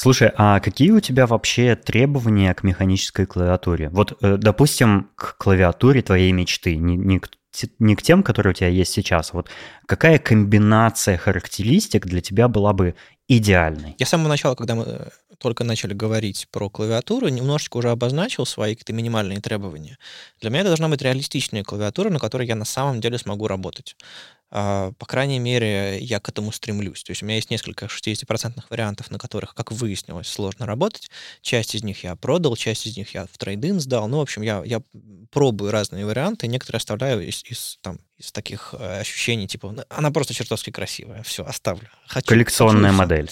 Speaker 1: Слушай, а какие у тебя вообще требования к механической клавиатуре? Вот, э, допустим, к клавиатуре твоей мечты, не, не, к, не к тем, которые у тебя есть сейчас, вот какая комбинация характеристик для тебя была бы идеальной?
Speaker 2: Я с самого начала, когда мы э, только начали говорить про клавиатуру, немножечко уже обозначил свои какие-то минимальные требования. Для меня это должна быть реалистичная клавиатура, на которой я на самом деле смогу работать. А, по крайней мере, я к этому стремлюсь. То есть у меня есть несколько 60% вариантов, на которых, как выяснилось, сложно работать. Часть из них я продал, часть из них я в трейдин сдал. Ну, в общем, я, я пробую разные варианты, некоторые оставляю из, из, там, из таких э, ощущений, типа, «Ну, она просто чертовски красивая, все, оставлю.
Speaker 1: Хочу, Коллекционная хочу, модель.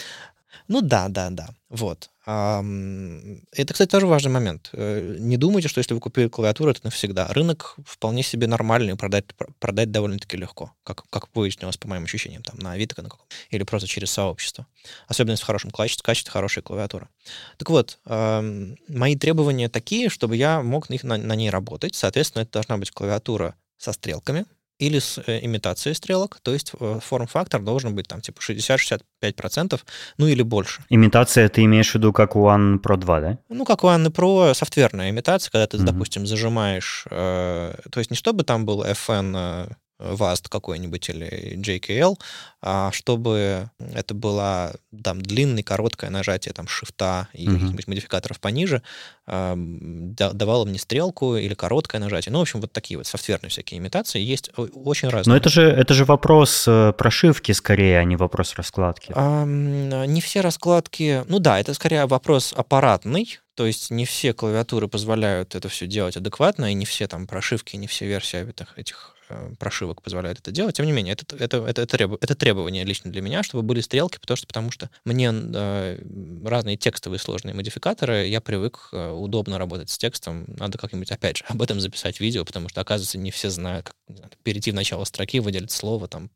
Speaker 2: Ну да, да, да. Вот. Это, кстати, тоже важный момент. Э, не думайте, что если вы купили клавиатуру, это навсегда. Рынок вполне себе нормальный, продать, продать довольно-таки легко, как, как выяснилось, по моим ощущениям, там, на Авито на каком или просто через сообщество. Особенно в хорошем качестве, качестве хорошая клавиатура. Так вот, мои требования такие, чтобы я мог на, на ней работать. Соответственно, это должна быть клавиатура со стрелками, или с э, имитацией стрелок, то есть э, форм-фактор должен быть там типа 60-65%, ну или больше.
Speaker 1: Имитация ты имеешь в виду как у One Pro 2, да?
Speaker 2: Ну, как у One Pro софтверная имитация, когда ты, mm-hmm. допустим, зажимаешь, э, то есть не чтобы там был FN э, VAST какой-нибудь или JKL, а чтобы это было там длинное, короткое нажатие там шифта и uh-huh. каких-нибудь модификаторов пониже, э, давало мне стрелку или короткое нажатие. Ну, в общем, вот такие вот софтверные всякие имитации есть очень разные.
Speaker 1: Но это же, это же вопрос э, прошивки скорее, а не вопрос раскладки.
Speaker 2: А, не все раскладки... Ну да, это скорее вопрос аппаратный, то есть не все клавиатуры позволяют это все делать адекватно, и не все там прошивки, не все версии этих э, прошивок позволяют это делать. Тем не менее, это, это, это, это, требу, это требование лично для меня, чтобы были стрелки, потому что, потому что мне э, разные текстовые сложные модификаторы, я привык э, удобно работать с текстом. Надо как-нибудь, опять же, об этом записать видео, потому что, оказывается, не все знают, как знаю, перейти в начало строки, выделить слово, там,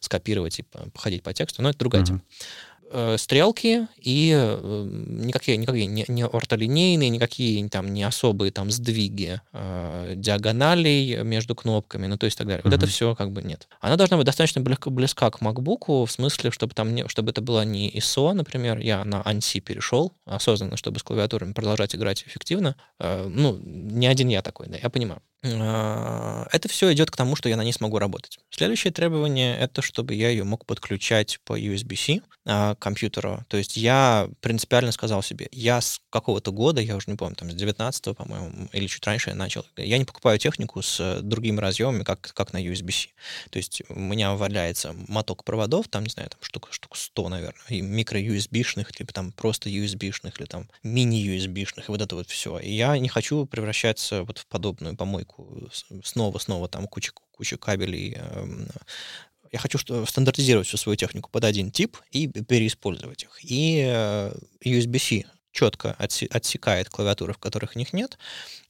Speaker 2: скопировать и походить по тексту. Но это другая mm-hmm. тема. Э, стрелки и э, никакие, никакие не, не ортолинейные, никакие там не особые там сдвиги э, диагоналей между кнопками, ну то есть так далее. Mm-hmm. Вот это все как бы нет. Она должна быть достаточно близка, близка к MacBook, в смысле, чтобы там не, чтобы это было не ISO, например, я на ANSI перешел осознанно, чтобы с клавиатурами продолжать играть эффективно. Э, ну, не один я такой, да, я понимаю. Э, это все идет к тому, что я на ней смогу работать. Следующее требование — это чтобы я ее мог подключать по USB-C компьютеру. То есть я принципиально сказал себе, я с какого-то года, я уже не помню, там с 19 по-моему, или чуть раньше я начал, я не покупаю технику с э, другими разъемами, как, как на USB-C. То есть у меня валяется моток проводов, там, не знаю, там штук, штук 100, наверное, и микро-USB-шных, либо там просто USB-шных, или там мини-USB-шных, и вот это вот все. И я не хочу превращаться вот в подобную помойку снова-снова, там куча, куча кабелей, эм, я хочу стандартизировать всю свою технику под один тип и переиспользовать их. И э, USB-C четко отсекает клавиатуры, в которых них нет.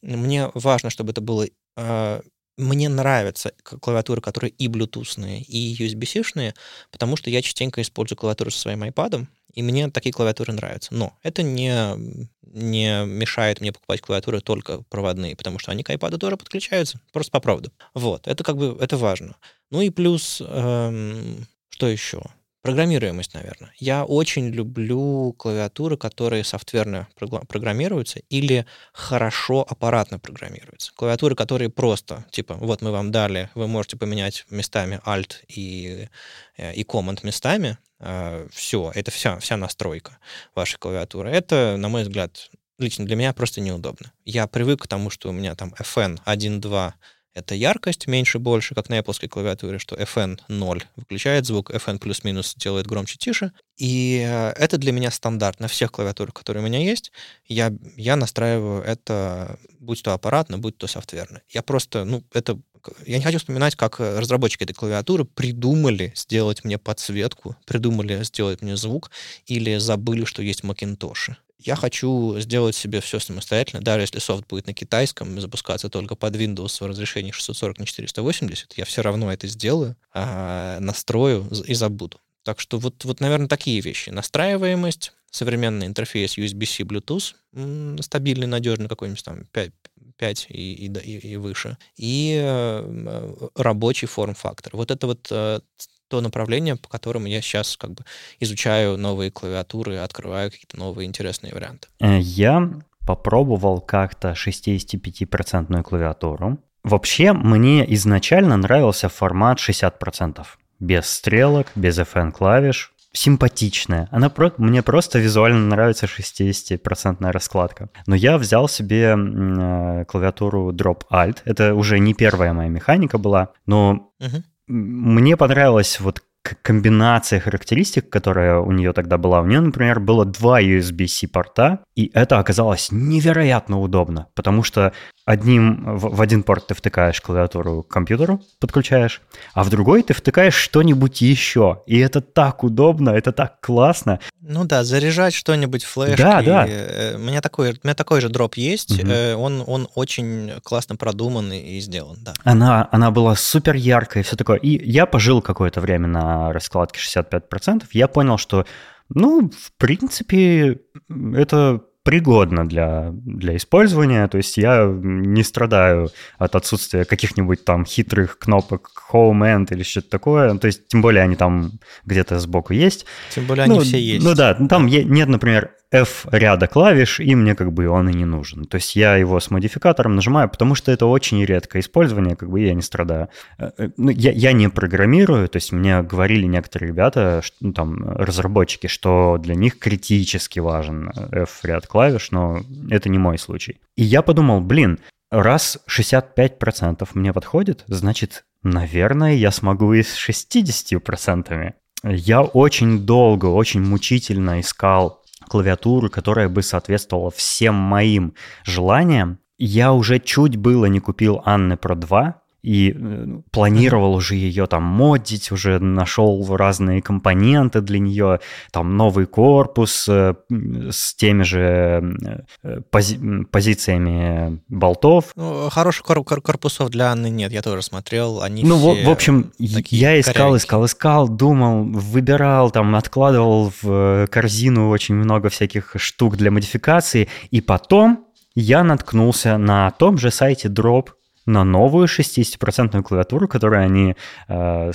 Speaker 2: Мне важно, чтобы это было... Э, мне нравятся клавиатуры, которые и Bluetooth, и USB-C-шные, потому что я частенько использую клавиатуру со своим iPad, и мне такие клавиатуры нравятся. Но это не, не мешает мне покупать клавиатуры только проводные, потому что они к iPad тоже подключаются, просто по проводу. Вот, это как бы, это важно. Ну и плюс, эм, что еще? Программируемость, наверное. Я очень люблю клавиатуры, которые софтверно программируются или хорошо аппаратно программируются. Клавиатуры, которые просто, типа, вот мы вам дали, вы можете поменять местами Alt и, э, и Command местами, э, все, это вся, вся настройка вашей клавиатуры. Это, на мой взгляд, лично для меня просто неудобно. Я привык к тому, что у меня там FN 1.2 это яркость меньше-больше, как на Apple клавиатуре, что FN 0 выключает звук, FN плюс-минус делает громче-тише. И э, это для меня стандарт на всех клавиатурах, которые у меня есть. Я, я настраиваю это, будь то аппаратно, будь то софтверно. Я просто, ну, это... Я не хочу вспоминать, как разработчики этой клавиатуры придумали сделать мне подсветку, придумали сделать мне звук, или забыли, что есть Макинтоши я хочу сделать себе все самостоятельно, даже если софт будет на китайском, запускаться только под Windows в разрешении 640 на 480, я все равно это сделаю, а, настрою и забуду. Так что вот, вот, наверное, такие вещи. Настраиваемость, современный интерфейс USB-C, Bluetooth, стабильный, надежный какой-нибудь там 5, 5 и, и, и выше, и э, рабочий форм-фактор. Вот это вот э, то направление, по которому я сейчас как бы изучаю новые клавиатуры, открываю какие-то новые интересные варианты.
Speaker 1: Э, я попробовал как-то 65% клавиатуру. Вообще, мне изначально нравился формат 60%. Без стрелок, без FN-клавиш. Симпатичная. Она про... Мне просто визуально нравится 60% раскладка. Но я взял себе э, клавиатуру Drop Alt. Это уже не первая моя механика была, но uh-huh мне понравилась вот комбинация характеристик, которая у нее тогда была. У нее, например, было два USB-C порта, и это оказалось невероятно удобно, потому что одним в, в один порт ты втыкаешь клавиатуру к компьютеру, подключаешь, а в другой ты втыкаешь что-нибудь еще. И это так удобно, это так классно.
Speaker 2: Ну да, заряжать что-нибудь флешкой. Да, да. Э, у меня такой, у меня такой же дроп есть, угу. он, он очень классно продуман и сделан, да.
Speaker 1: Она, она была супер яркая и все такое. И я пожил какое-то время на раскладке 65%, я понял, что ну, в принципе, это пригодно для, для использования, то есть я не страдаю от отсутствия каких-нибудь там хитрых кнопок Home End или что-то такое, то есть тем более они там где-то сбоку есть.
Speaker 2: Тем более ну, они все есть.
Speaker 1: Ну да, там да. нет, например, F ряда клавиш, и мне как бы он и не нужен. То есть я его с модификатором нажимаю, потому что это очень редкое использование, как бы я не страдаю. Э, э, ну, я, я не программирую, то есть мне говорили некоторые ребята, что, ну, там, разработчики, что для них критически важен F ряд клавиш, но это не мой случай. И я подумал, блин, раз 65% мне подходит, значит, наверное, я смогу и с 60%. Я очень долго, очень мучительно искал клавиатуру, которая бы соответствовала всем моим желаниям. Я уже чуть было не купил Анны Pro 2, и э, планировал уже ее там модить, уже нашел разные компоненты для нее, там новый корпус э, с теми же э, пози позициями болтов.
Speaker 2: Ну, хороших кор кор корпусов для Анны нет, я тоже смотрел, они
Speaker 1: Ну,
Speaker 2: все
Speaker 1: в, в общем, я искал,
Speaker 2: корявенькие.
Speaker 1: искал, искал, думал, выбирал, там, откладывал в корзину очень много всяких штук для модификации, и потом я наткнулся на том же сайте Drop на новую 60% клавиатуру, которую они э,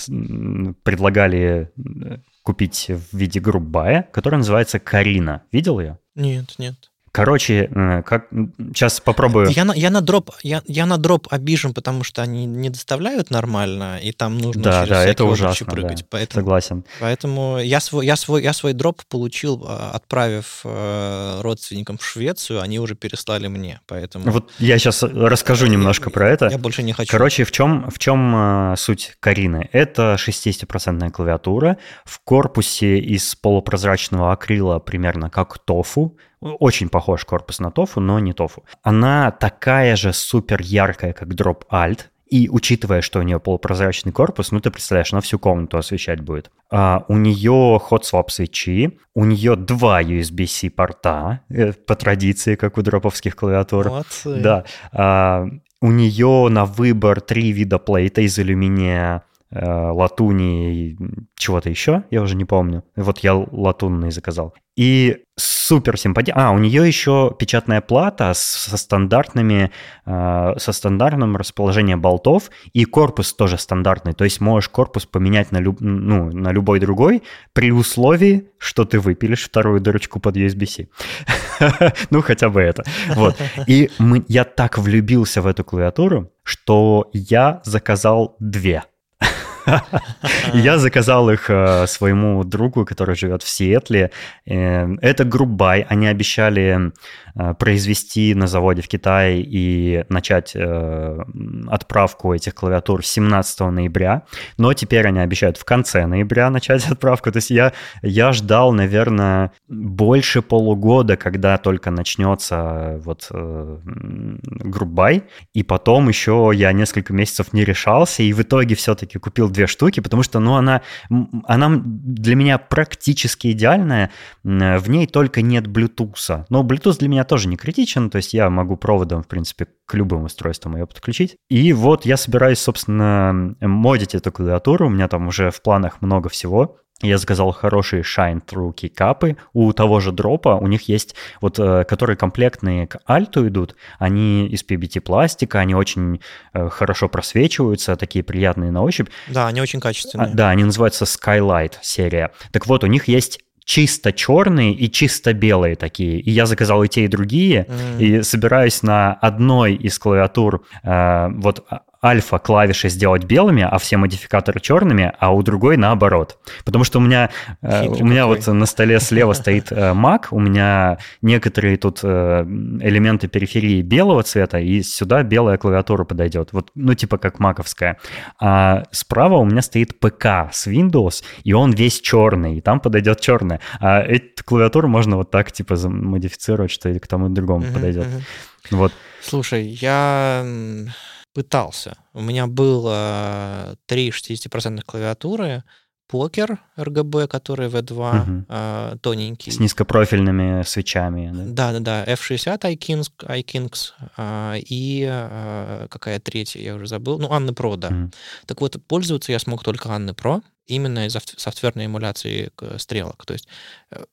Speaker 1: предлагали э, купить в виде грубая, которая называется Карина. Видел ее?
Speaker 2: Нет, нет.
Speaker 1: Короче, э, как сейчас попробую.
Speaker 2: Я на, я на дроп, я, я на дроп обижен, потому что они не доставляют нормально, и там нужно
Speaker 1: да,
Speaker 2: через
Speaker 1: да, это ужасно,
Speaker 2: прыгать.
Speaker 1: да,
Speaker 2: Поэтому,
Speaker 1: согласен.
Speaker 2: поэтому я свой, я свой, я свой дроп получил, а, отправив э, родственникам в Швецию, они уже переслали мне, поэтому.
Speaker 1: Вот я сейчас расскажу немножко про это.
Speaker 2: Я больше не хочу.
Speaker 1: Короче, в чем, в чем э, суть Карины? Это 60% клавиатура в корпусе из полупрозрачного акрила, примерно как тофу. Очень похож корпус на тофу, но не тофу. Она такая же супер яркая, как Drop Alt. И учитывая, что у нее полупрозрачный корпус, ну ты представляешь, она всю комнату освещать будет. А, у нее hot swap свечи, у нее два USB-C порта, э, по традиции, как у дроповских клавиатур.
Speaker 2: Молодцы.
Speaker 1: Да. А, у нее на выбор три вида плейта из алюминия, латуни и чего-то еще, я уже не помню. Вот я латунный заказал. И супер симпатично. А, у нее еще печатная плата со стандартными, э, со стандартным расположением болтов, и корпус тоже стандартный. То есть можешь корпус поменять на, люб, ну, на любой другой при условии, что ты выпилишь вторую дырочку под USB-C. ну, хотя бы это. Вот. И мы, я так влюбился в эту клавиатуру, что я заказал две. Я заказал их э, своему другу, который живет в Сиэтле. Э, это Грубай. Они обещали произвести на заводе в Китае и начать э, отправку этих клавиатур 17 ноября. Но теперь они обещают в конце ноября начать отправку. То есть я, я ждал, наверное, больше полугода, когда только начнется вот э, Грубай. И потом еще я несколько месяцев не решался. И в итоге все-таки купил две штуки, потому что, ну, она, она для меня практически идеальная, в ней только нет Bluetooth. Но Bluetooth для меня тоже не критичен, то есть я могу проводом, в принципе, к любым устройствам ее подключить. И вот я собираюсь, собственно, модить эту клавиатуру, у меня там уже в планах много всего. Я заказал хорошие Shine Through кейкапы. У того же дропа у них есть, вот, э, которые комплектные к альту идут. Они из PBT пластика, они очень э, хорошо просвечиваются, такие приятные на ощупь.
Speaker 2: Да, они очень качественные.
Speaker 1: А, да, они называются Skylight серия. Так вот, у них есть чисто черные и чисто белые такие. И я заказал и те, и другие, mm. и собираюсь на одной из клавиатур э, вот альфа клавиши сделать белыми, а все модификаторы черными, а у другой наоборот. Потому что у меня, э, у меня вот на столе слева стоит э, Mac, у меня некоторые тут э, элементы периферии белого цвета, и сюда белая клавиатура подойдет. Вот, ну, типа как маковская. А справа у меня стоит ПК с Windows, и он весь черный, и там подойдет черная. А эту клавиатуру можно вот так, типа, модифицировать, что и к тому другому uh-huh, подойдет. Uh-huh. Вот.
Speaker 2: Слушай, я пытался. У меня было три 60% клавиатуры, покер RGB, который V2, угу. э, тоненький.
Speaker 1: С низкопрофильными свечами.
Speaker 2: Да-да-да, F60 iKings, iKings э, и э, какая третья, я уже забыл, ну, Анны Pro, да. Угу. Так вот, пользоваться я смог только Анны Pro, именно из софтверной эмуляции стрелок. То есть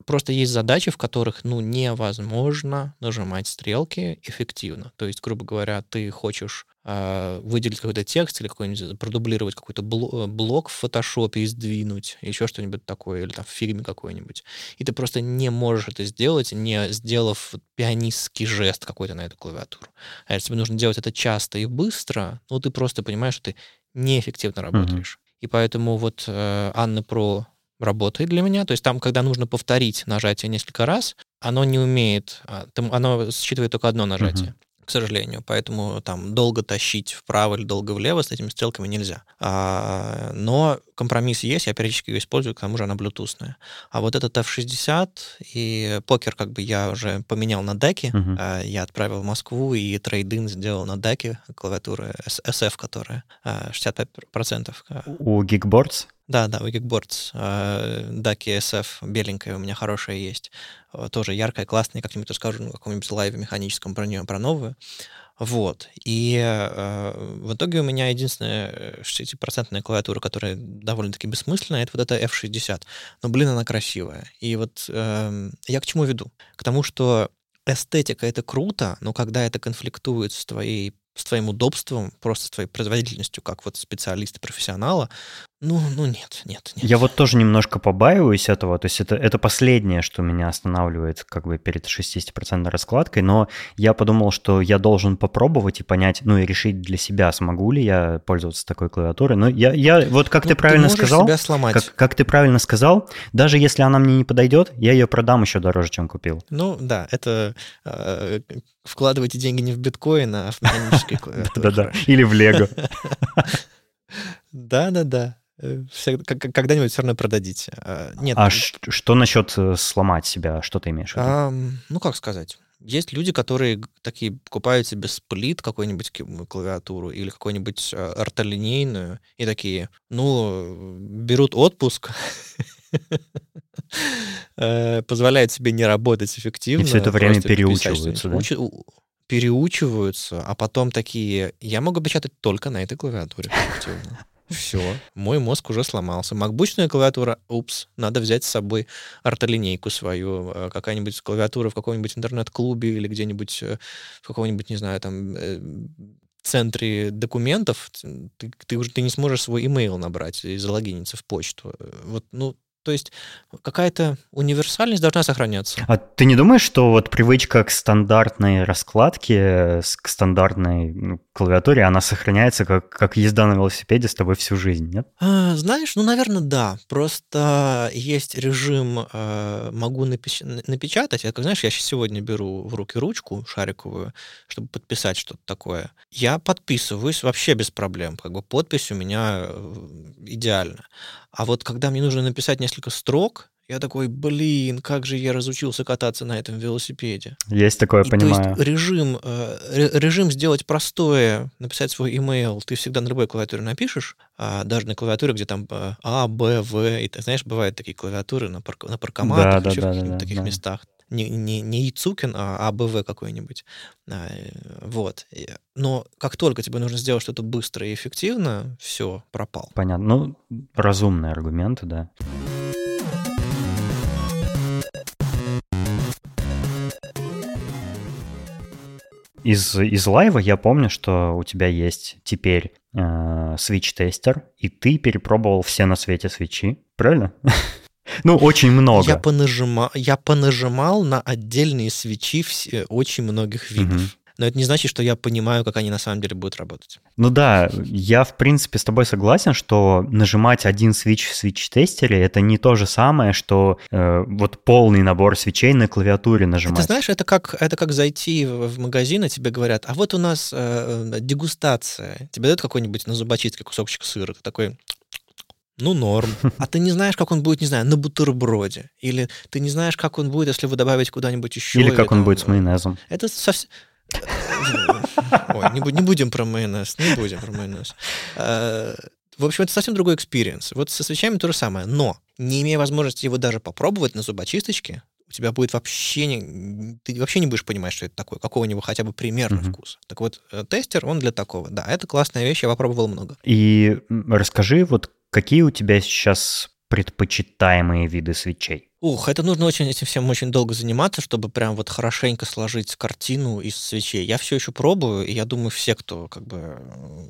Speaker 2: просто есть задачи, в которых ну, невозможно нажимать стрелки эффективно. То есть, грубо говоря, ты хочешь э, выделить какой-то текст или какой-нибудь продублировать какой-то блок в фотошопе и сдвинуть, еще что-нибудь такое, или там в фильме какой-нибудь. И ты просто не можешь это сделать, не сделав пианистский жест какой-то на эту клавиатуру. А если тебе нужно делать это часто и быстро, ну ты просто понимаешь, что ты неэффективно работаешь. И поэтому вот э, Анна Про работает для меня. То есть там, когда нужно повторить нажатие несколько раз, оно не умеет, а, оно считывает только одно нажатие. Uh-huh. К сожалению. Поэтому там долго тащить вправо или долго влево с этими стрелками нельзя. А, но компромисс есть, я периодически ее использую, к тому же она блютусная. А вот этот F60 и покер как бы я уже поменял на деке. Uh-huh. А, я отправил в Москву и трейдинг сделал на деке клавиатуры SF, которая 65%. А,
Speaker 1: У Geekboards?
Speaker 2: Да, да, у Geekboards. Даки SF беленькая у меня хорошая есть. Тоже яркая, классная. Как-нибудь расскажу на каком-нибудь лайве механическом про нее, про новую. Вот. И э, в итоге у меня единственная 60% клавиатура, которая довольно-таки бессмысленная, это вот эта F60. Но, блин, она красивая. И вот э, я к чему веду? К тому, что эстетика — это круто, но когда это конфликтует с твоей с твоим удобством, просто с твоей производительностью, как вот специалиста, профессионала, ну, ну нет, нет, нет.
Speaker 1: Я вот тоже немножко побаиваюсь этого, то есть это, это последнее, что меня останавливает как бы перед 60% раскладкой, но я подумал, что я должен попробовать и понять, ну и решить для себя, смогу ли я пользоваться такой клавиатурой. Но я, я вот как ну, ты правильно ты сказал,
Speaker 2: себя сломать.
Speaker 1: Как, как ты правильно сказал, даже если она мне не подойдет, я ее продам еще дороже, чем купил.
Speaker 2: Ну да, это э, вкладывайте деньги не в биткоин, а в механические клавиатуры.
Speaker 1: Да-да, или в лего.
Speaker 2: Да-да-да. Э, когда-нибудь все равно продадите.
Speaker 1: А, нет. А что насчет э, сломать себя? Что ты имеешь в виду? А,
Speaker 2: ну, как сказать? Есть люди, которые такие покупают себе сплит, какую-нибудь клавиатуру или какую-нибудь а, ортолинейную, и такие, ну, берут отпуск, э, позволяют себе не работать эффективно. И
Speaker 1: все это время переучиваются, да?
Speaker 2: переучиваются, а потом такие, я могу печатать только на этой клавиатуре. Все, мой мозг уже сломался. Макбучная клавиатура, упс, надо взять с собой артолинейку свою, э, какая-нибудь клавиатура в каком-нибудь интернет-клубе или где-нибудь э, в каком-нибудь, не знаю, там э, центре документов, ты, ты уже ты не сможешь свой имейл набрать и залогиниться в почту. Вот, ну, то есть какая-то универсальность должна сохраняться.
Speaker 1: А ты не думаешь, что вот привычка к стандартной раскладке, к стандартной ну, клавиатуре, она сохраняется как, как езда на велосипеде с тобой всю жизнь, нет?
Speaker 2: А, знаешь, ну, наверное, да. Просто есть режим э, «могу напи- напечатать». Как знаешь, я сегодня беру в руки ручку шариковую, чтобы подписать что-то такое. Я подписываюсь вообще без проблем. Как бы подпись у меня э, идеальна. А вот когда мне нужно написать несколько строк, я такой, блин, как же я разучился кататься на этом велосипеде.
Speaker 1: Есть такое,
Speaker 2: и,
Speaker 1: понимаю.
Speaker 2: То есть режим, э, режим сделать простое, написать свой email, ты всегда на любой клавиатуре напишешь, а даже на клавиатуре, где там э, А, Б, В, и ты знаешь, бывают такие клавиатуры на, парк, на паркоматах, да, еще да, в да, таких да. местах. Не, не, не Ицукин, а АБВ какой-нибудь. А, вот. Но как только тебе нужно сделать что-то быстро и эффективно, все, пропал.
Speaker 1: Понятно. Ну, разумные аргументы, да. Из, из лайва я помню, что у тебя есть теперь э, Switch-тестер, и ты перепробовал все на свете свечи, правильно? Ну, очень много.
Speaker 2: Я понажимал, я понажимал на отдельные свечи все, очень многих видов. Но это не значит, что я понимаю, как они на самом деле будут работать.
Speaker 1: Ну да, я в принципе с тобой согласен, что нажимать один свич в свич-тестере это не то же самое, что э, вот полный набор свечей на клавиатуре нажимать.
Speaker 2: Ты знаешь, это как, это как зайти в, магазин, и тебе говорят, а вот у нас э, э дегустация. Тебе дают какой-нибудь на зубочистке кусочек сыра. Ты такой, ну, норм. А ты не знаешь, как он будет, не знаю, на бутерброде. Или ты не знаешь, как он будет, если вы добавите куда-нибудь еще.
Speaker 1: Или, или как там, он будет с майонезом.
Speaker 2: Это совсем... Ой, не, не будем про майонез, не будем про майонез. Э, в общем, это совсем другой experience. Вот со свечами то же самое. Но, не имея возможности его даже попробовать на зубочисточке, у тебя будет вообще не... Ты вообще не будешь понимать, что это такое, какого у него хотя бы примерно mm-hmm. вкуса. Так вот, э, тестер, он для такого. Да, это классная вещь, я попробовал много.
Speaker 1: И расскажи, вот Какие у тебя сейчас предпочитаемые виды свечей?
Speaker 2: Ух, это нужно очень этим всем очень долго заниматься, чтобы прям вот хорошенько сложить картину из свечей. Я все еще пробую, и я думаю, все, кто как бы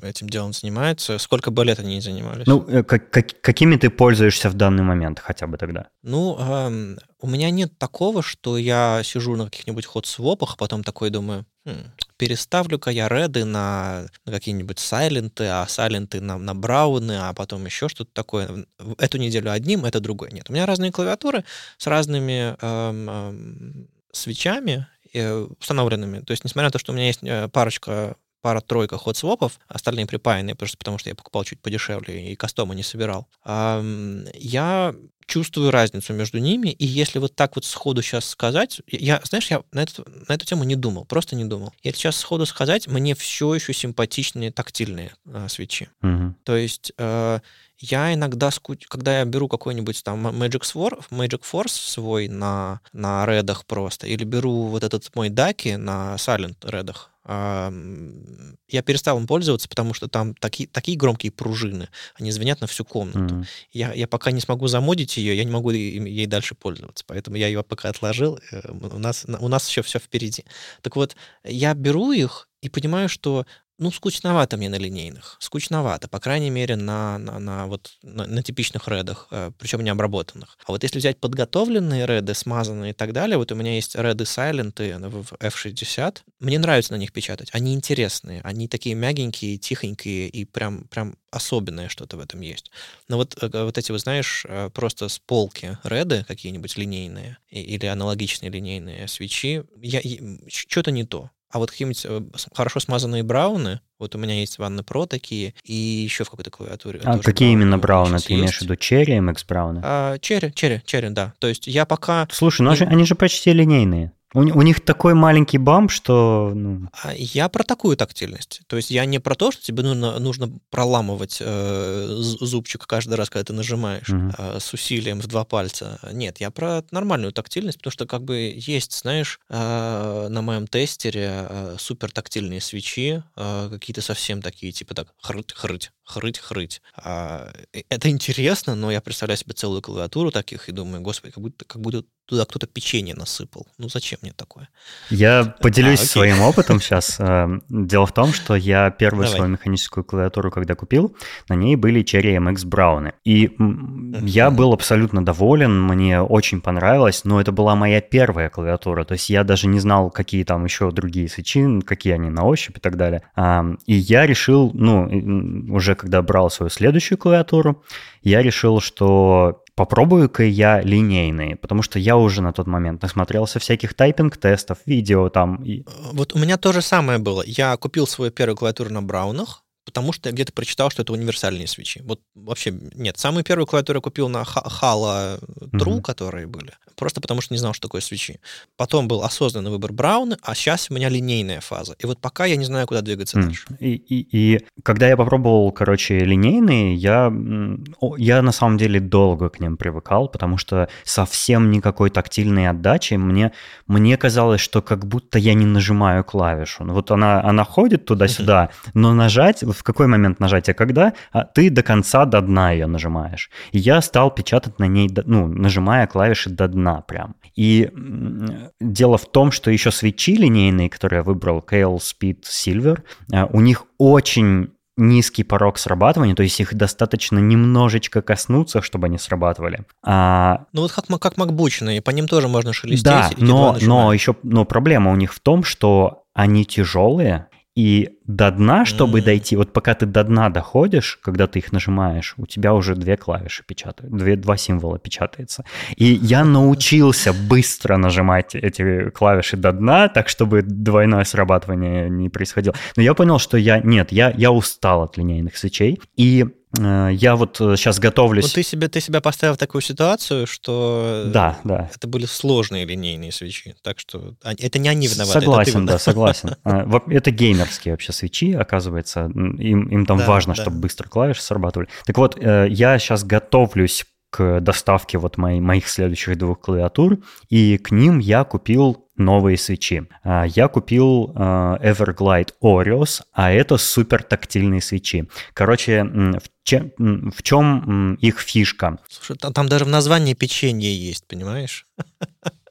Speaker 2: этим делом занимается, сколько бы лет они не занимались.
Speaker 1: Ну, э, как, как, какими ты пользуешься в данный момент хотя бы тогда?
Speaker 2: Ну, эм, у меня нет такого, что я сижу на каких-нибудь ход-свопах, а потом такой думаю, хм, переставлю-ка я реды на, на какие-нибудь сайленты, а сайленты на, на брауны, а потом еще что-то такое. Эту неделю одним, это другой. Нет, у меня разные клавиатуры с разными эм, эм, свечами, э, установленными. То есть, несмотря на то, что у меня есть э, парочка пара-тройка ход-свопов, остальные припаянные, просто потому что я покупал чуть подешевле и кастомы не собирал. Я чувствую разницу между ними, и если вот так вот сходу сейчас сказать, я, знаешь, я на эту, на эту тему не думал, просто не думал. И сейчас сходу сказать, мне все еще симпатичные тактильные э, свечи.
Speaker 1: Угу.
Speaker 2: То есть э, я иногда, когда я беру какой-нибудь там Magic Force, Magic Force свой на, на редах просто, или беру вот этот мой даки на Silent редах, я перестал им пользоваться, потому что там такие, такие громкие пружины, они звенят на всю комнату. Mm-hmm. Я, я пока не смогу замодить ее, я не могу ей дальше пользоваться. Поэтому я ее пока отложил. Э, у нас, у нас еще все впереди. Так вот, я беру их и понимаю, что ну, скучновато мне на линейных. Скучновато, по крайней мере, на, на, на, вот, на, на типичных редах, э, причем не обработанных. А вот если взять подготовленные реды, смазанные и так далее, вот у меня есть реды Silent в F60, мне нравится на них печатать. Они интересные, они такие мягенькие, тихонькие и прям, прям особенное что-то в этом есть. Но вот, э, вот эти, вы знаешь, э, просто с полки реды какие-нибудь линейные или аналогичные линейные свечи, я, что-то не то. А вот какие-нибудь э, хорошо смазанные брауны, вот у меня есть ванны Pro такие, и еще в какой-то клавиатуре.
Speaker 1: А какие именно брауны? Ты имеешь в виду Cherry, MX брауны?
Speaker 2: А, Cherry, Cherry, Cherry, да. То есть я пока...
Speaker 1: Слушай, ну не... они же почти линейные. У, у них такой маленький бамп, что... Ну...
Speaker 2: А я про такую тактильность. То есть я не про то, что тебе нужно, нужно проламывать э, зубчик каждый раз, когда ты нажимаешь угу. э, с усилием в два пальца. Нет, я про нормальную тактильность, потому что как бы есть, знаешь, э, на моем тестере э, супер тактильные свечи, э, какие-то совсем такие, типа так, хрыть-хрыть, хрыть-хрыть. А, это интересно, но я представляю себе целую клавиатуру таких и думаю, господи, как будто, как будто туда кто-то печенье насыпал. Ну зачем мне такое?
Speaker 1: Я поделюсь а, своим опытом сейчас. Э, дело в том, что я первую Давай. свою механическую клавиатуру, когда купил, на ней были Cherry MX Брауны. И я был абсолютно доволен, мне очень понравилось, но это была моя первая клавиатура. То есть я даже не знал, какие там еще другие свечи, какие они на ощупь и так далее. И я решил, ну, уже когда брал свою следующую клавиатуру, я решил, что попробую-ка я линейные, потому что я уже на тот момент насмотрелся всяких тайпинг-тестов, видео там. И...
Speaker 2: Вот у меня то же самое было. Я купил свою первую клавиатуру на Браунах, потому что я где-то прочитал, что это универсальные свечи. Вот вообще нет. Самую первую клавиатуру я купил на Hala True, mm-hmm. которые были просто потому что не знал, что такое свечи. Потом был осознанный выбор Брауна, а сейчас у меня линейная фаза. И вот пока я не знаю, куда двигаться mm. дальше.
Speaker 1: И, и, и когда я попробовал, короче, линейные, я, я на самом деле долго к ним привыкал, потому что совсем никакой тактильной отдачи. Мне, мне казалось, что как будто я не нажимаю клавишу. Ну, вот она, она ходит туда-сюда, но нажать, в какой момент нажать, а когда а ты до конца, до дна ее нажимаешь. И я стал печатать на ней, ну, нажимая клавиши до дна одна прям. И дело в том, что еще свечи линейные, которые я выбрал, Kale Speed Silver, э, у них очень низкий порог срабатывания, то есть их достаточно немножечко коснуться, чтобы они срабатывали. А...
Speaker 2: Ну вот как, как макбучные, по ним тоже можно шелестеть.
Speaker 1: Да, но, но еще но проблема у них в том, что они тяжелые, и до дна, чтобы mm-hmm. дойти, вот пока ты до дна доходишь, когда ты их нажимаешь, у тебя уже две клавиши печатают, две, два символа печатается. И я научился быстро нажимать эти клавиши до дна, так чтобы двойное срабатывание не происходило. Но я понял, что я, нет, я, я устал от линейных свечей, и я вот сейчас э, готовлюсь. Ну,
Speaker 2: ты, себе, ты себя поставил в такую ситуацию, что
Speaker 1: да, да.
Speaker 2: это были сложные линейные свечи. Так что это не они виноваты.
Speaker 1: Согласен, да, согласен. А, это геймерские вообще свечи, оказывается. Им, им там да, важно, да. чтобы быстро клавиши срабатывали. Так вот, э, я сейчас готовлюсь к доставке вот моей, моих следующих двух клавиатур, и к ним я купил новые свечи. А, я купил а, Everglide Oreos, а это супер тактильные свечи. Короче, в чем, в чем их фишка?
Speaker 2: Слушай, там даже в названии печенье есть, понимаешь?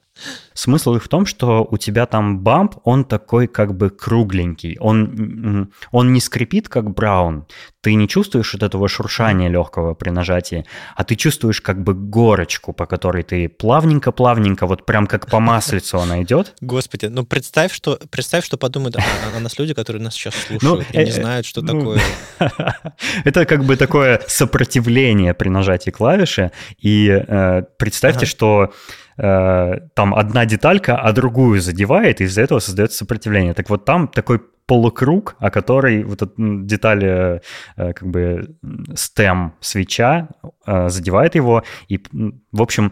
Speaker 1: Смысл их в том, что у тебя там бамп, он такой как бы кругленький, он, он не скрипит, как браун, ты не чувствуешь вот этого шуршания легкого при нажатии, а ты чувствуешь как бы горочку, по которой ты плавненько-плавненько, вот прям как по маслицу она идет.
Speaker 2: Господи, ну представь, что, представь, что подумают о, о нас люди, которые нас сейчас ну, слушают ну, и не э, знают, что ну, такое.
Speaker 1: Это как бы такое сопротивление при нажатии клавиши, и э, представьте, что э, там одна деталька, а другую задевает, и из-за этого создается сопротивление. Так вот там такой полукруг, о которой вот эта деталь э, как бы стем свеча э, задевает его. И, в общем,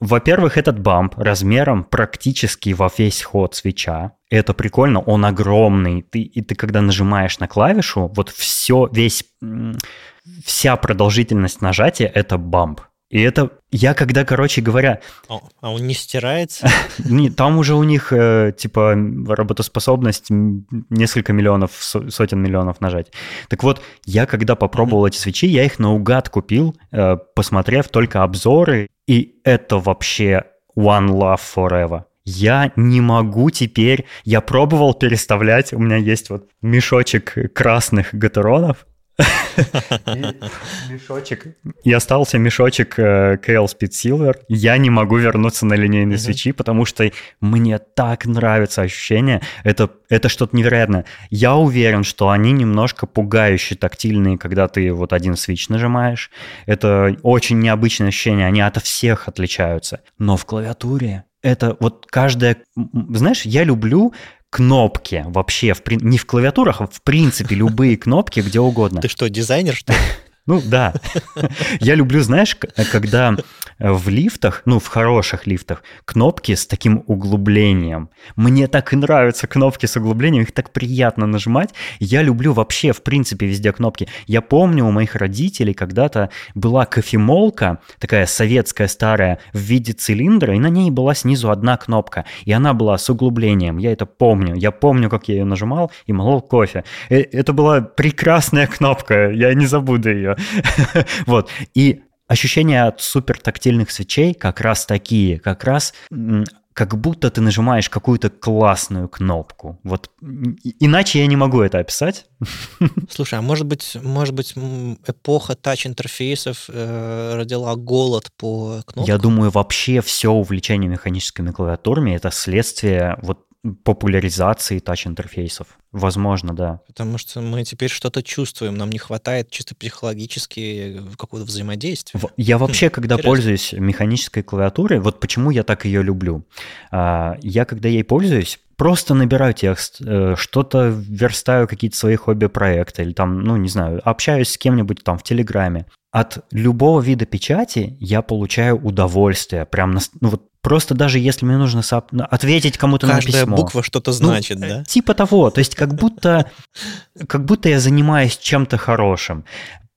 Speaker 1: во-первых, этот бамп размером практически во весь ход свеча. Это прикольно, он огромный. Ты, и ты когда нажимаешь на клавишу, вот все, весь, вся продолжительность нажатия — это бамп. И это я когда, короче говоря...
Speaker 2: А, а он не стирается?
Speaker 1: Не, там уже у них, э, типа, работоспособность несколько миллионов, сотен миллионов нажать. Так вот, я когда попробовал эти свечи, я их наугад купил, э, посмотрев только обзоры, и это вообще one love forever. Я не могу теперь... Я пробовал переставлять, у меня есть вот мешочек красных гатеронов, мешочек. И остался мешочек KL Speed Silver. Я не могу вернуться на линейные свечи, потому что мне так нравится ощущение. Это, это что-то невероятное. Я уверен, что они немножко пугающие тактильные, когда ты вот один свич нажимаешь. Это очень необычное ощущение. Они от всех отличаются. Но в клавиатуре это вот каждая... Знаешь, я люблю кнопки вообще, в, не в клавиатурах, а в принципе любые кнопки где угодно.
Speaker 2: Ты что, дизайнер, что ли?
Speaker 1: Ну да. Я люблю, знаешь, когда в лифтах, ну в хороших лифтах, кнопки с таким углублением. Мне так и нравятся кнопки с углублением, их так приятно нажимать. Я люблю вообще, в принципе, везде кнопки. Я помню у моих родителей когда-то была кофемолка, такая советская старая, в виде цилиндра, и на ней была снизу одна кнопка, и она была с углублением. Я это помню. Я помню, как я ее нажимал и молол кофе. Э, это была прекрасная кнопка, я не забуду ее. Вот. И ощущения от супер тактильных свечей как раз такие, как раз как будто ты нажимаешь какую-то классную кнопку. Вот иначе я не могу это описать.
Speaker 2: Слушай, а может быть, может быть, эпоха тач-интерфейсов э, родила голод по кнопкам?
Speaker 1: Я думаю, вообще все увлечение механическими клавиатурами это следствие вот популяризации тач-интерфейсов. Возможно, да.
Speaker 2: Потому что мы теперь что-то чувствуем, нам не хватает чисто психологически какого-то взаимодействия.
Speaker 1: Я вообще, хм, когда интересно. пользуюсь механической клавиатурой, вот почему я так ее люблю. А, я, когда ей пользуюсь, просто набираю текст, э, что-то верстаю, какие-то свои хобби-проекты, или там, ну, не знаю, общаюсь с кем-нибудь там в Телеграме. От любого вида печати я получаю удовольствие. Прям, ну вот Просто даже если мне нужно. Ну, ответить кому-то на письмо.
Speaker 2: Каждая буква что-то ну, значит,
Speaker 1: ну,
Speaker 2: да?
Speaker 1: Типа того. То есть как будто, как будто я занимаюсь чем-то хорошим.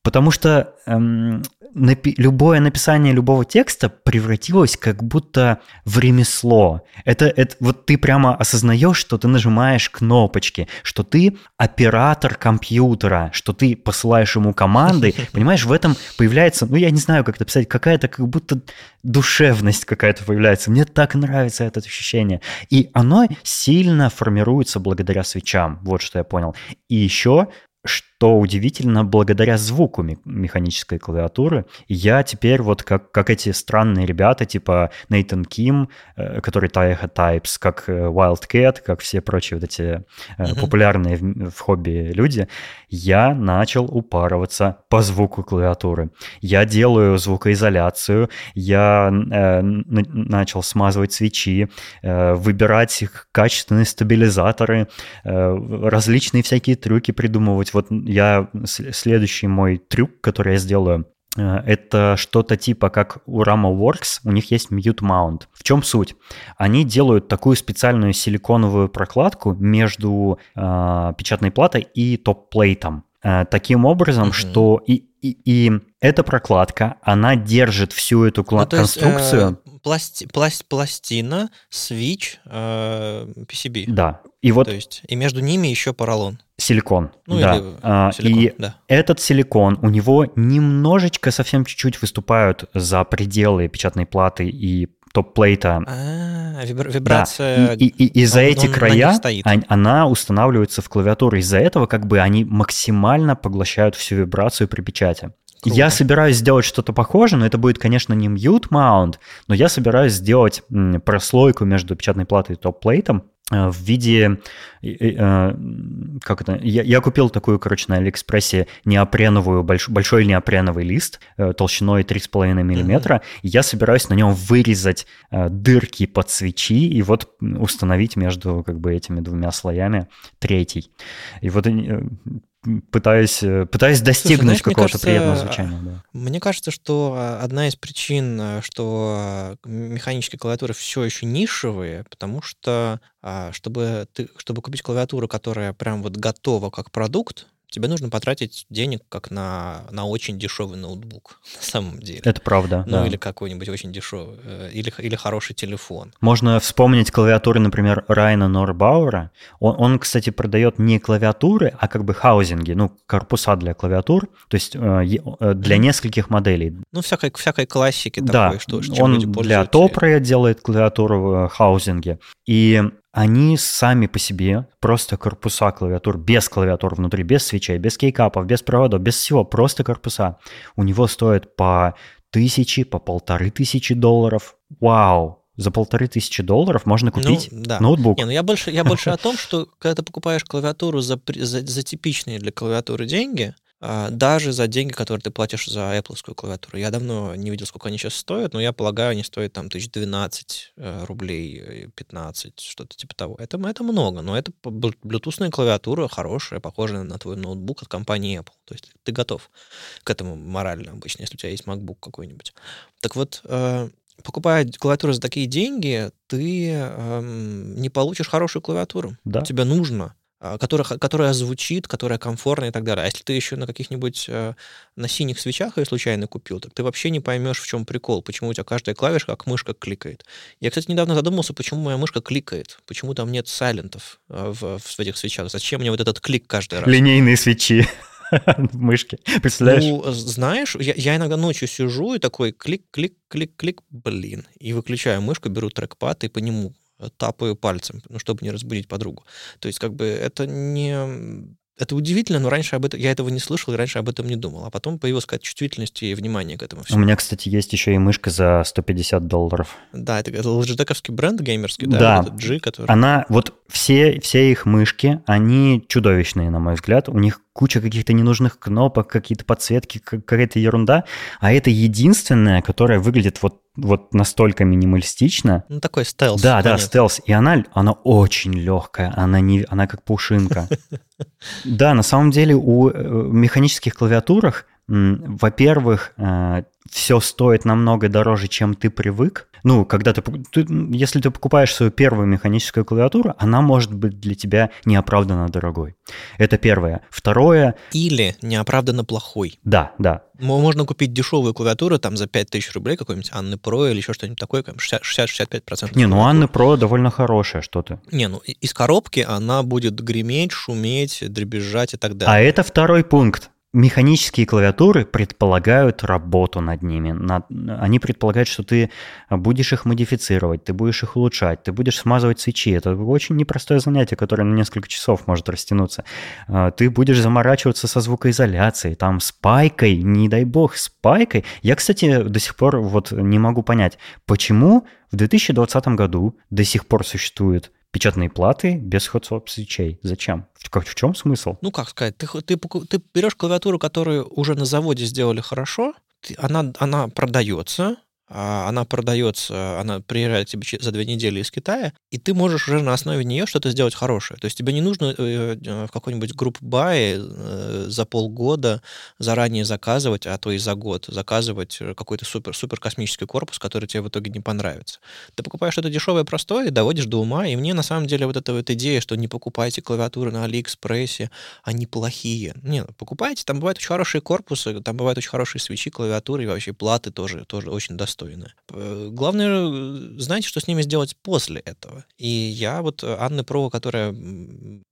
Speaker 1: Потому что эм, напи- любое написание любого текста превратилось как будто в ремесло. Это, это вот ты прямо осознаешь, что ты нажимаешь кнопочки, что ты оператор компьютера, что ты посылаешь ему команды. Понимаешь, в этом появляется, ну я не знаю, как это писать, какая-то как будто душевность какая-то появляется. Мне так нравится это ощущение. И оно сильно формируется благодаря свечам. Вот что я понял. И еще что удивительно, благодаря звуку механической клавиатуры, я теперь вот как, как эти странные ребята, типа Нейтан Ким, э, который Taiha Types, как э, Wildcat, как все прочие вот эти mm-hmm. популярные в, в хобби люди, я начал упарываться по звуку клавиатуры. Я делаю звукоизоляцию, я э, начал смазывать свечи, э, выбирать качественные стабилизаторы, э, различные всякие трюки придумывать вот я следующий мой трюк, который я сделаю, э, это что-то типа как у RamaWorks, у них есть Mute Mount. В чем суть? Они делают такую специальную силиконовую прокладку между э, печатной платой и топ-плейтом. Э, таким образом, mm-hmm. что и, и, и эта прокладка, она держит всю эту ну, конструкцию. Есть,
Speaker 2: э, пласти, пласт, пластина, свич, э, PCB.
Speaker 1: Да. И вот.
Speaker 2: То есть и между ними еще поролон.
Speaker 1: Силикон. Ну, да. Или а, силикон, и да. этот силикон, у него немножечко, совсем чуть-чуть выступают за пределы печатной платы и топ-плейта.
Speaker 2: А, вибрация.
Speaker 1: Да. И, и, и, и за эти края она устанавливается в клавиатуру. Из-за этого как бы они максимально поглощают всю вибрацию при печати. Круто. Я собираюсь сделать что-то похожее, но это будет, конечно, не mute mount, но я собираюсь сделать прослойку между печатной платой и топ-плейтом, Э, в виде, э, как это, я, я купил такую, короче, на Алиэкспрессе неопреновую, больш, большой неопреновый лист э, толщиной 3,5 миллиметра, mm-hmm. и я собираюсь на нем вырезать дырки под свечи и вот установить между как бы этими двумя слоями третий. И вот пытаюсь, э, пытаюсь достигнуть какого-то приятного звучания. Да.
Speaker 2: Мне кажется, что одна из причин, э, что механические клавиатуры все еще нишевые, потому что а, чтобы, ты, чтобы купить клавиатуру, которая прям вот готова как продукт, тебе нужно потратить денег как на, на очень дешевый ноутбук, на самом деле.
Speaker 1: Это правда,
Speaker 2: Ну, да. или какой-нибудь очень дешевый, э, или, или хороший телефон.
Speaker 1: Можно вспомнить клавиатуры, например, Райна Норбауэра. Он, он, кстати, продает не клавиатуры, а как бы хаузинги, ну, корпуса для клавиатур, то есть э, э, для нескольких моделей.
Speaker 2: Ну, всякой, всякой классики
Speaker 1: да,
Speaker 2: такой, что,
Speaker 1: что он для Топра делает клавиатуру в хаузинге. И они сами по себе, просто корпуса клавиатур, без клавиатур внутри, без свечей, без кейкапов, без проводов, без всего, просто корпуса, у него стоят по тысячи, по полторы тысячи долларов. Вау! За полторы тысячи долларов можно ну, купить ну, да. ноутбук.
Speaker 2: Не, ну я больше, я больше о том, что когда ты покупаешь клавиатуру за, за, за типичные для клавиатуры деньги, даже за деньги, которые ты платишь за Apple клавиатуру. Я давно не видел, сколько они сейчас стоят, но я полагаю, они стоят там тысяч 12 э, рублей, 15, э, что-то типа того. Это, это много, но это Bluetooth клавиатура хорошая, похожая на твой ноутбук от компании Apple. То есть ты готов к этому морально обычно, если у тебя есть MacBook какой-нибудь. Так вот, э, покупая клавиатуру за такие деньги, ты эм, не получишь хорошую клавиатуру.
Speaker 1: Да.
Speaker 2: Тебе нужно а, которая, которая звучит, которая комфортная и так далее. А если ты еще на каких-нибудь э, на синих свечах ее случайно купил, так ты вообще не поймешь, в чем прикол, почему у тебя каждая клавиша как мышка кликает. Я, кстати, недавно задумался, почему моя мышка кликает, почему там нет сайлентов э, в, в этих свечах, зачем мне вот этот клик каждый раз.
Speaker 1: Линейные свечи в мышке, представляешь?
Speaker 2: Ну, знаешь, я, я иногда ночью сижу и такой клик, клик, клик, клик, блин, и выключаю мышку, беру трекпад и по нему тапаю пальцем, ну, чтобы не разбудить подругу. То есть, как бы, это не... Это удивительно, но раньше об этом, я этого не слышал и раньше об этом не думал. А потом появилась какая-то чувствительность и внимание к этому
Speaker 1: всему. У меня, кстати, есть еще и мышка за 150 долларов.
Speaker 2: Да, это, это лжедековский бренд геймерский, да?
Speaker 1: Да.
Speaker 2: Этот G, который...
Speaker 1: Она, вот все, все их мышки, они чудовищные, на мой взгляд. У них куча каких-то ненужных кнопок, какие-то подсветки, какая-то ерунда. А это единственная, которая выглядит вот вот настолько минималистично.
Speaker 2: Ну, такой стелс.
Speaker 1: Да, да, стелс. И она, она очень легкая, она, не, она как пушинка. Да, на самом деле у э, механических клавиатурах, во-первых, э, все стоит намного дороже, чем ты привык. Ну, когда ты, ты, если ты покупаешь свою первую механическую клавиатуру, она может быть для тебя неоправданно дорогой. Это первое. Второе...
Speaker 2: Или неоправданно плохой.
Speaker 1: Да, да.
Speaker 2: Можно купить дешевую клавиатуру там за 5000 рублей, какой-нибудь Анны Про или еще что-нибудь такое, 60-65%.
Speaker 1: Не, ну Анны Про довольно хорошая что-то.
Speaker 2: Не, ну из коробки она будет греметь, шуметь, дребезжать и так далее.
Speaker 1: А это второй пункт. Механические клавиатуры предполагают работу над ними. Над, они предполагают, что ты будешь их модифицировать, ты будешь их улучшать, ты будешь смазывать свечи. Это очень непростое занятие, которое на несколько часов может растянуться. А, ты будешь заморачиваться со звукоизоляцией, там с пайкой, не дай бог, с пайкой. Я, кстати, до сих пор вот не могу понять, почему в 2020 году до сих пор существует печатные платы без hot свечей. Зачем? В, в чем смысл?
Speaker 2: Ну, как сказать, ты, ты, ты берешь клавиатуру, которую уже на заводе сделали хорошо, она, она продается, она продается, она приезжает тебе за две недели из Китая, и ты можешь уже на основе нее что-то сделать хорошее. То есть тебе не нужно э, э, в какой-нибудь групп бай э, за полгода заранее заказывать, а то и за год заказывать какой-то супер, супер космический корпус, который тебе в итоге не понравится. Ты покупаешь что-то дешевое, простое, доводишь до ума, и мне на самом деле вот эта вот идея, что не покупайте клавиатуры на Алиэкспрессе, они плохие. Нет, покупайте, там бывают очень хорошие корпусы, там бывают очень хорошие свечи, клавиатуры и вообще платы тоже, тоже очень достойные достойны. Главное, э, знаете, что с ними сделать после этого. И я вот э, Анны Про, которая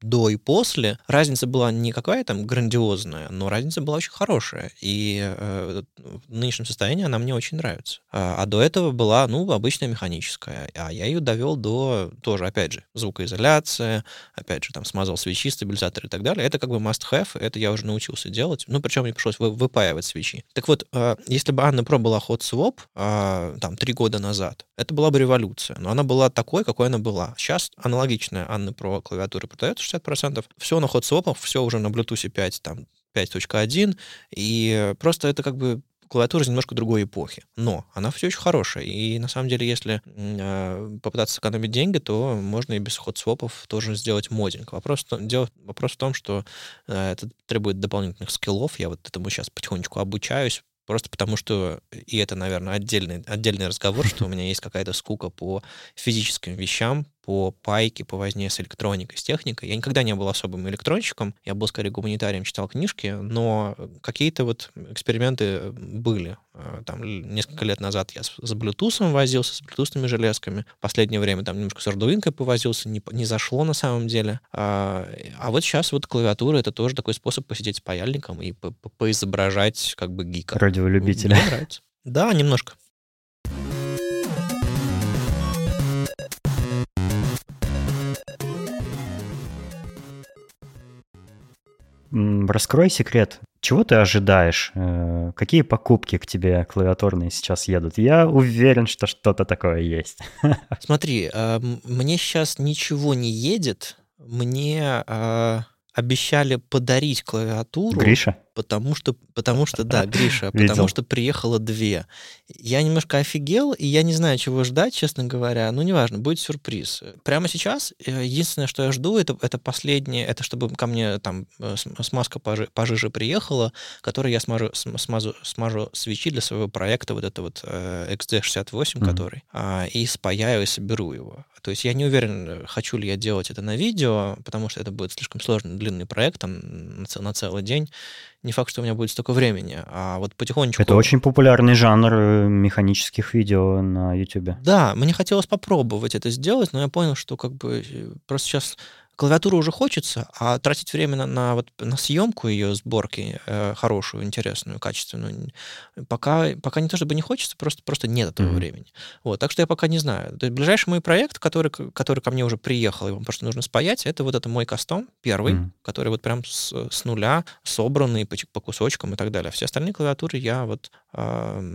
Speaker 2: до и после, разница была не какая там грандиозная, но разница была очень хорошая. И э, в нынешнем состоянии она мне очень нравится. А, а до этого была, ну, обычная механическая. А я ее довел до, тоже, опять же, звукоизоляция, опять же, там, смазал свечи, стабилизатор и так далее. Это как бы must-have, это я уже научился делать. Ну, причем мне пришлось выпаивать свечи. Так вот, если бы Анна Про была hot swap, а, там три года назад, это была бы революция. Но она была такой, какой она была. Сейчас аналогичная Анны Про клавиатура продается 60%. Все на ход свопах, все уже на Bluetooth 5, там 5.1, и просто это как бы клавиатура из немножко другой эпохи. Но она все еще хорошая. И на самом деле, если э, попытаться сэкономить деньги, то можно и без ход-свопов тоже сделать модинг. Вопрос, дело, вопрос в том, что э, это требует дополнительных скиллов. Я вот этому сейчас потихонечку обучаюсь, Просто потому что, и это, наверное, отдельный, отдельный разговор, что у меня есть какая-то скука по физическим вещам, по пайке, по возне с электроникой, с техникой. Я никогда не был особым электронщиком, я был скорее гуманитарием, читал книжки, но какие-то вот эксперименты были. А, там несколько лет назад я с, с Bluetooth возился, с Bluetooth железками. В последнее время там немножко с Arduino повозился, не, не зашло на самом деле. А, а вот сейчас вот клавиатура — это тоже такой способ посидеть с паяльником и по поизображать как бы гика.
Speaker 1: Радиолюбителя.
Speaker 2: Мне нравится. Да, немножко.
Speaker 1: Раскрой секрет. Чего ты ожидаешь? Э, какие покупки к тебе клавиатурные сейчас едут? Я уверен, что что-то такое есть.
Speaker 2: Смотри, а, мне сейчас ничего не едет. Мне а, обещали подарить клавиатуру.
Speaker 1: Гриша?
Speaker 2: Потому что, потому что, да, Гриша, потому что приехало две. Я немножко офигел, и я не знаю, чего ждать, честно говоря. Ну, неважно, будет сюрприз. Прямо сейчас э, единственное, что я жду, это, это последнее, это чтобы ко мне там э, смазка пожи, пожиже приехала, которой я смажу, смазу, смажу свечи для своего проекта, вот это вот э, XD68, mm-hmm. который, а, и спаяю и соберу его. То есть я не уверен, хочу ли я делать это на видео, потому что это будет слишком сложный, длинный проект, там, на, на целый день не факт, что у меня будет столько времени. А вот потихонечку...
Speaker 1: Это очень популярный жанр э, механических видео на YouTube.
Speaker 2: Да, мне хотелось попробовать это сделать, но я понял, что как бы э, просто сейчас клавиатуру уже хочется, а тратить время на, на, вот, на съемку ее сборки э, хорошую, интересную, качественную, пока, пока не то чтобы не хочется, просто, просто нет этого mm-hmm. времени. Вот, так что я пока не знаю. То есть ближайший мой проект, который, который ко мне уже приехал, его просто нужно спаять, это вот это мой кастом, первый, mm-hmm. который вот прям с, с нуля собранный по, по кусочкам и так далее. Все остальные клавиатуры я вот, э,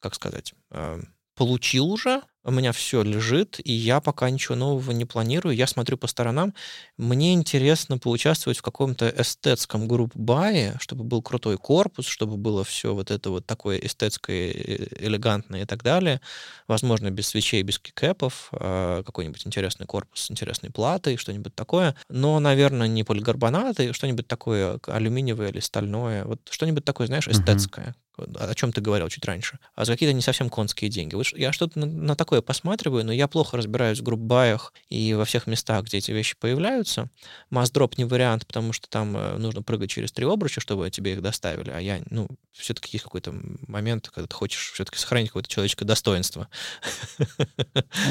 Speaker 2: как сказать... Э, получил уже, у меня все лежит, и я пока ничего нового не планирую. Я смотрю по сторонам. Мне интересно поучаствовать в каком-то эстетском групп-бае, чтобы был крутой корпус, чтобы было все вот это вот такое эстетское, э, элегантное и так далее. Возможно, без свечей, без кикэпов, а какой-нибудь интересный корпус с интересной платой, что-нибудь такое. Но, наверное, не поликарбонаты, что-нибудь такое алюминиевое или стальное. Вот что-нибудь такое, знаешь, эстетское, о чем ты говорил чуть раньше, а за какие-то не совсем конские деньги. Вот я что-то на, на такое посматриваю, но я плохо разбираюсь в группбаях и во всех местах, где эти вещи появляются. Маздроп не вариант, потому что там э, нужно прыгать через три обруча, чтобы тебе их доставили, а я, ну, все-таки есть какой-то момент, когда ты хочешь все-таки сохранить какое-то человеческое достоинство.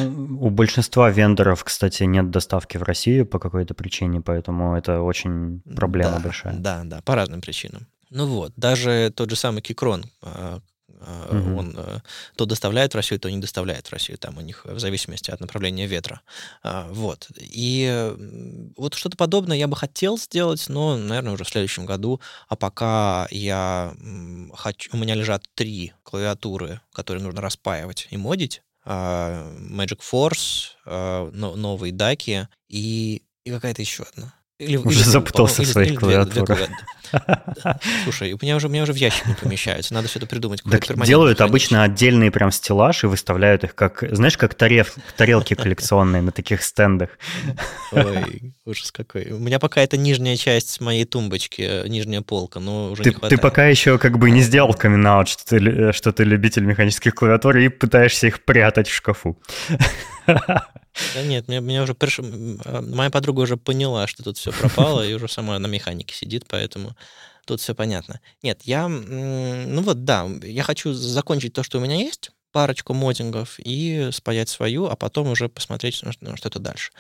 Speaker 1: У большинства вендоров, кстати, нет доставки в Россию по какой-то причине, поэтому это очень проблема
Speaker 2: да,
Speaker 1: большая.
Speaker 2: Да, да, по разным причинам. Ну вот, даже тот же самый Кикрон, Uh-huh. Он э, то доставляет в Россию, то не доставляет в Россию. Там у них в зависимости от направления ветра. А, вот. И вот что-то подобное я бы хотел сделать, но, наверное, уже в следующем году. А пока я хочу... У меня лежат три клавиатуры, которые нужно распаивать и модить. Magic Force, новые даки и, и какая-то еще одна.
Speaker 1: Или, уже или, запутался в своих клавиатурах.
Speaker 2: Слушай, у меня уже, у меня уже в ящик не помещается, надо что-то придумать.
Speaker 1: Так делают обычно отдельные прям стеллаж и выставляют их как, знаешь, как тарел, тарелки коллекционные на таких стендах.
Speaker 2: Ой, ужас какой. У меня пока это нижняя часть моей тумбочки, нижняя полка, но уже
Speaker 1: ты,
Speaker 2: не хватает.
Speaker 1: Ты пока еще как бы не сделал камин что ты, что ты любитель механических клавиатур и пытаешься их прятать в шкафу.
Speaker 2: Да нет, меня, меня уже приш... А, моя подруга уже поняла, что тут все пропало, и уже сама на механике сидит, поэтому тут все понятно. Нет, я, ну вот да, я хочу закончить то, что у меня есть, парочку модингов и спаять свою, а потом уже посмотреть на что-то дальше.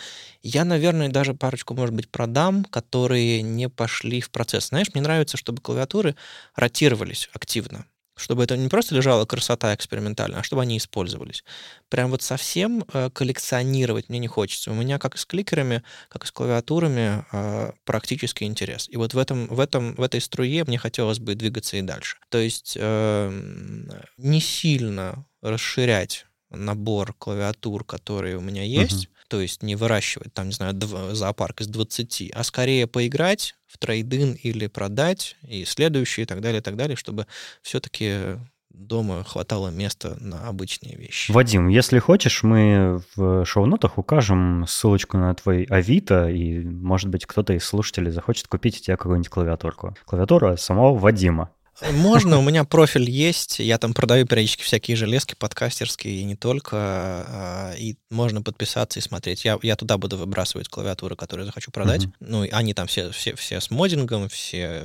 Speaker 2: Я, наверное, даже парочку, может быть, продам, которые не пошли в процесс. Знаешь, мне нравится, чтобы клавиатуры ротировались активно. Чтобы это не просто лежала красота экспериментальная, а чтобы они использовались. Прям вот совсем э, коллекционировать мне не хочется. У меня как и с кликерами, как и с клавиатурами э, практический интерес. И вот в, этом, в, этом, в этой струе мне хотелось бы двигаться и дальше. То есть э, не сильно расширять набор клавиатур, которые у меня есть, uh-huh. То есть не выращивать там, не знаю, зоопарк из 20, а скорее поиграть в трейдин или продать, и следующие, и так далее, и так далее, чтобы все-таки дома хватало места на обычные вещи.
Speaker 1: Вадим, если хочешь, мы в шоу-нотах укажем ссылочку на твой Авито, и, может быть, кто-то из слушателей захочет купить у тебя какую-нибудь клавиатурку. Клавиатура самого Вадима.
Speaker 2: Можно, у меня профиль есть, я там продаю периодически всякие железки подкастерские, и не только, а, и можно подписаться и смотреть. Я, я туда буду выбрасывать клавиатуры, которые захочу продать. Uh-huh. Ну, они там все, все, все с модингом, все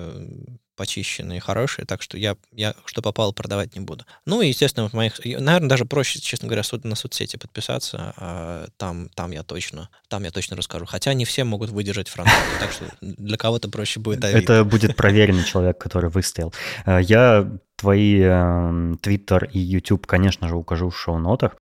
Speaker 2: почищенные, хорошие, так что я, я что попало продавать не буду. Ну и, естественно, в моих... Наверное, даже проще, честно говоря, на соцсети подписаться. А там, там я точно там я точно расскажу. Хотя не все могут выдержать фронтал, так что для кого-то проще будет Авито.
Speaker 1: Это будет проверенный человек, который выстоял. Э, я твои Твиттер и YouTube, конечно же, укажу в шоу-нотах.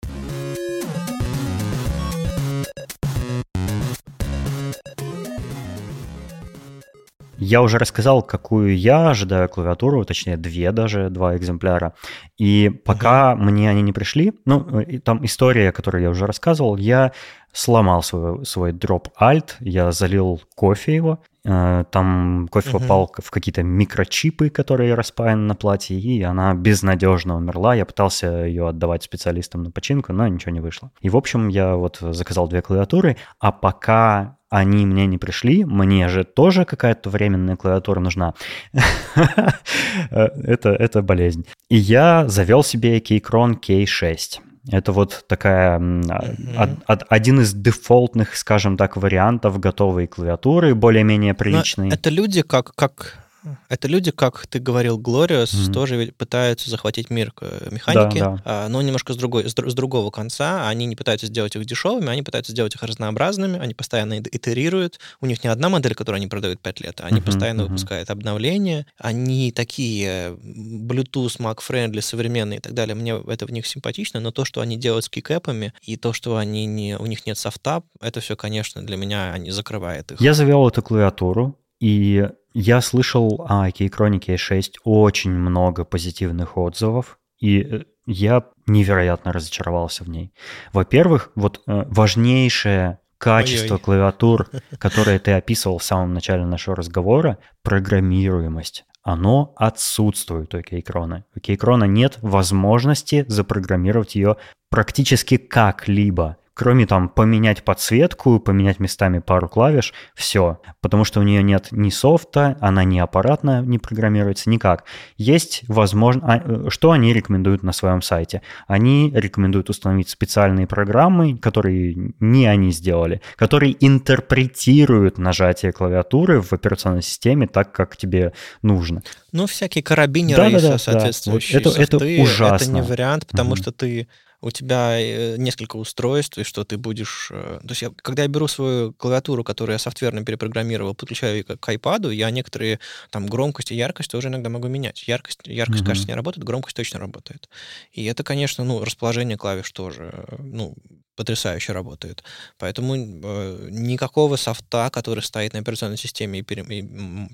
Speaker 1: Я уже рассказал, какую я ожидаю клавиатуру, точнее, две даже, два экземпляра. И пока uh-huh. мне они не пришли, ну, э, там история, которую я уже рассказывал, я сломал свой, свой дроп alt, я залил кофе его, э, там кофе uh-huh. попал в какие-то микрочипы, которые распаяны на платье, и она безнадежно умерла. Я пытался ее отдавать специалистам на починку, но ничего не вышло. И, в общем, я вот заказал две клавиатуры, а пока они мне не пришли, мне же тоже какая-то временная клавиатура нужна. это, это болезнь. И я завел себе Keychron K6. Это вот такая mm-hmm. один из дефолтных, скажем так, вариантов готовой клавиатуры, более-менее приличной.
Speaker 2: это люди как, как это люди, как ты говорил, Glorious, mm-hmm. тоже пытаются захватить мир э, механики, да, да. А, но немножко с, другой, с, с другого конца. Они не пытаются сделать их дешевыми, они пытаются сделать их разнообразными, они постоянно итерируют. У них не одна модель, которую они продают 5 лет, а они mm-hmm, постоянно mm-hmm. выпускают обновления. Они такие Bluetooth, Mac-friendly, современные и так далее. Мне это в них симпатично, но то, что они делают с кикэпами, и то, что они не, у них нет софта, это все, конечно, для меня они закрывает их.
Speaker 1: Я завел эту клавиатуру, и я слышал о Keychronik 6 очень много позитивных отзывов, и э, я невероятно разочаровался в ней. Во-первых, вот э, важнейшее качество Ой-ой. клавиатур, которое ты описывал в самом начале нашего разговора, программируемость. Оно отсутствует у Кейкрона. У Кейкрона нет возможности запрограммировать ее практически как-либо кроме там поменять подсветку, поменять местами пару клавиш, все. Потому что у нее нет ни софта, она не аппаратно не программируется, никак. Есть возможно... А, э, что они рекомендуют на своем сайте? Они рекомендуют установить специальные программы, которые не они сделали, которые интерпретируют нажатие клавиатуры в операционной системе так, как тебе нужно.
Speaker 2: Ну, всякие карабинеры да, да, да, соответствующие
Speaker 1: да. Это, это ужасно.
Speaker 2: Это не вариант, потому угу. что ты у тебя э, несколько устройств, и что ты будешь... Э, то есть я, когда я беру свою клавиатуру, которую я софтверно перепрограммировал, подключаю ее к, iPad, я некоторые там громкость и яркость тоже иногда могу менять. Яркость, яркость mm-hmm. кажется, не работает, громкость точно работает. И это, конечно, ну, расположение клавиш тоже, э, ну, потрясающе работает. Поэтому э, никакого софта, который стоит на операционной системе и, пере, и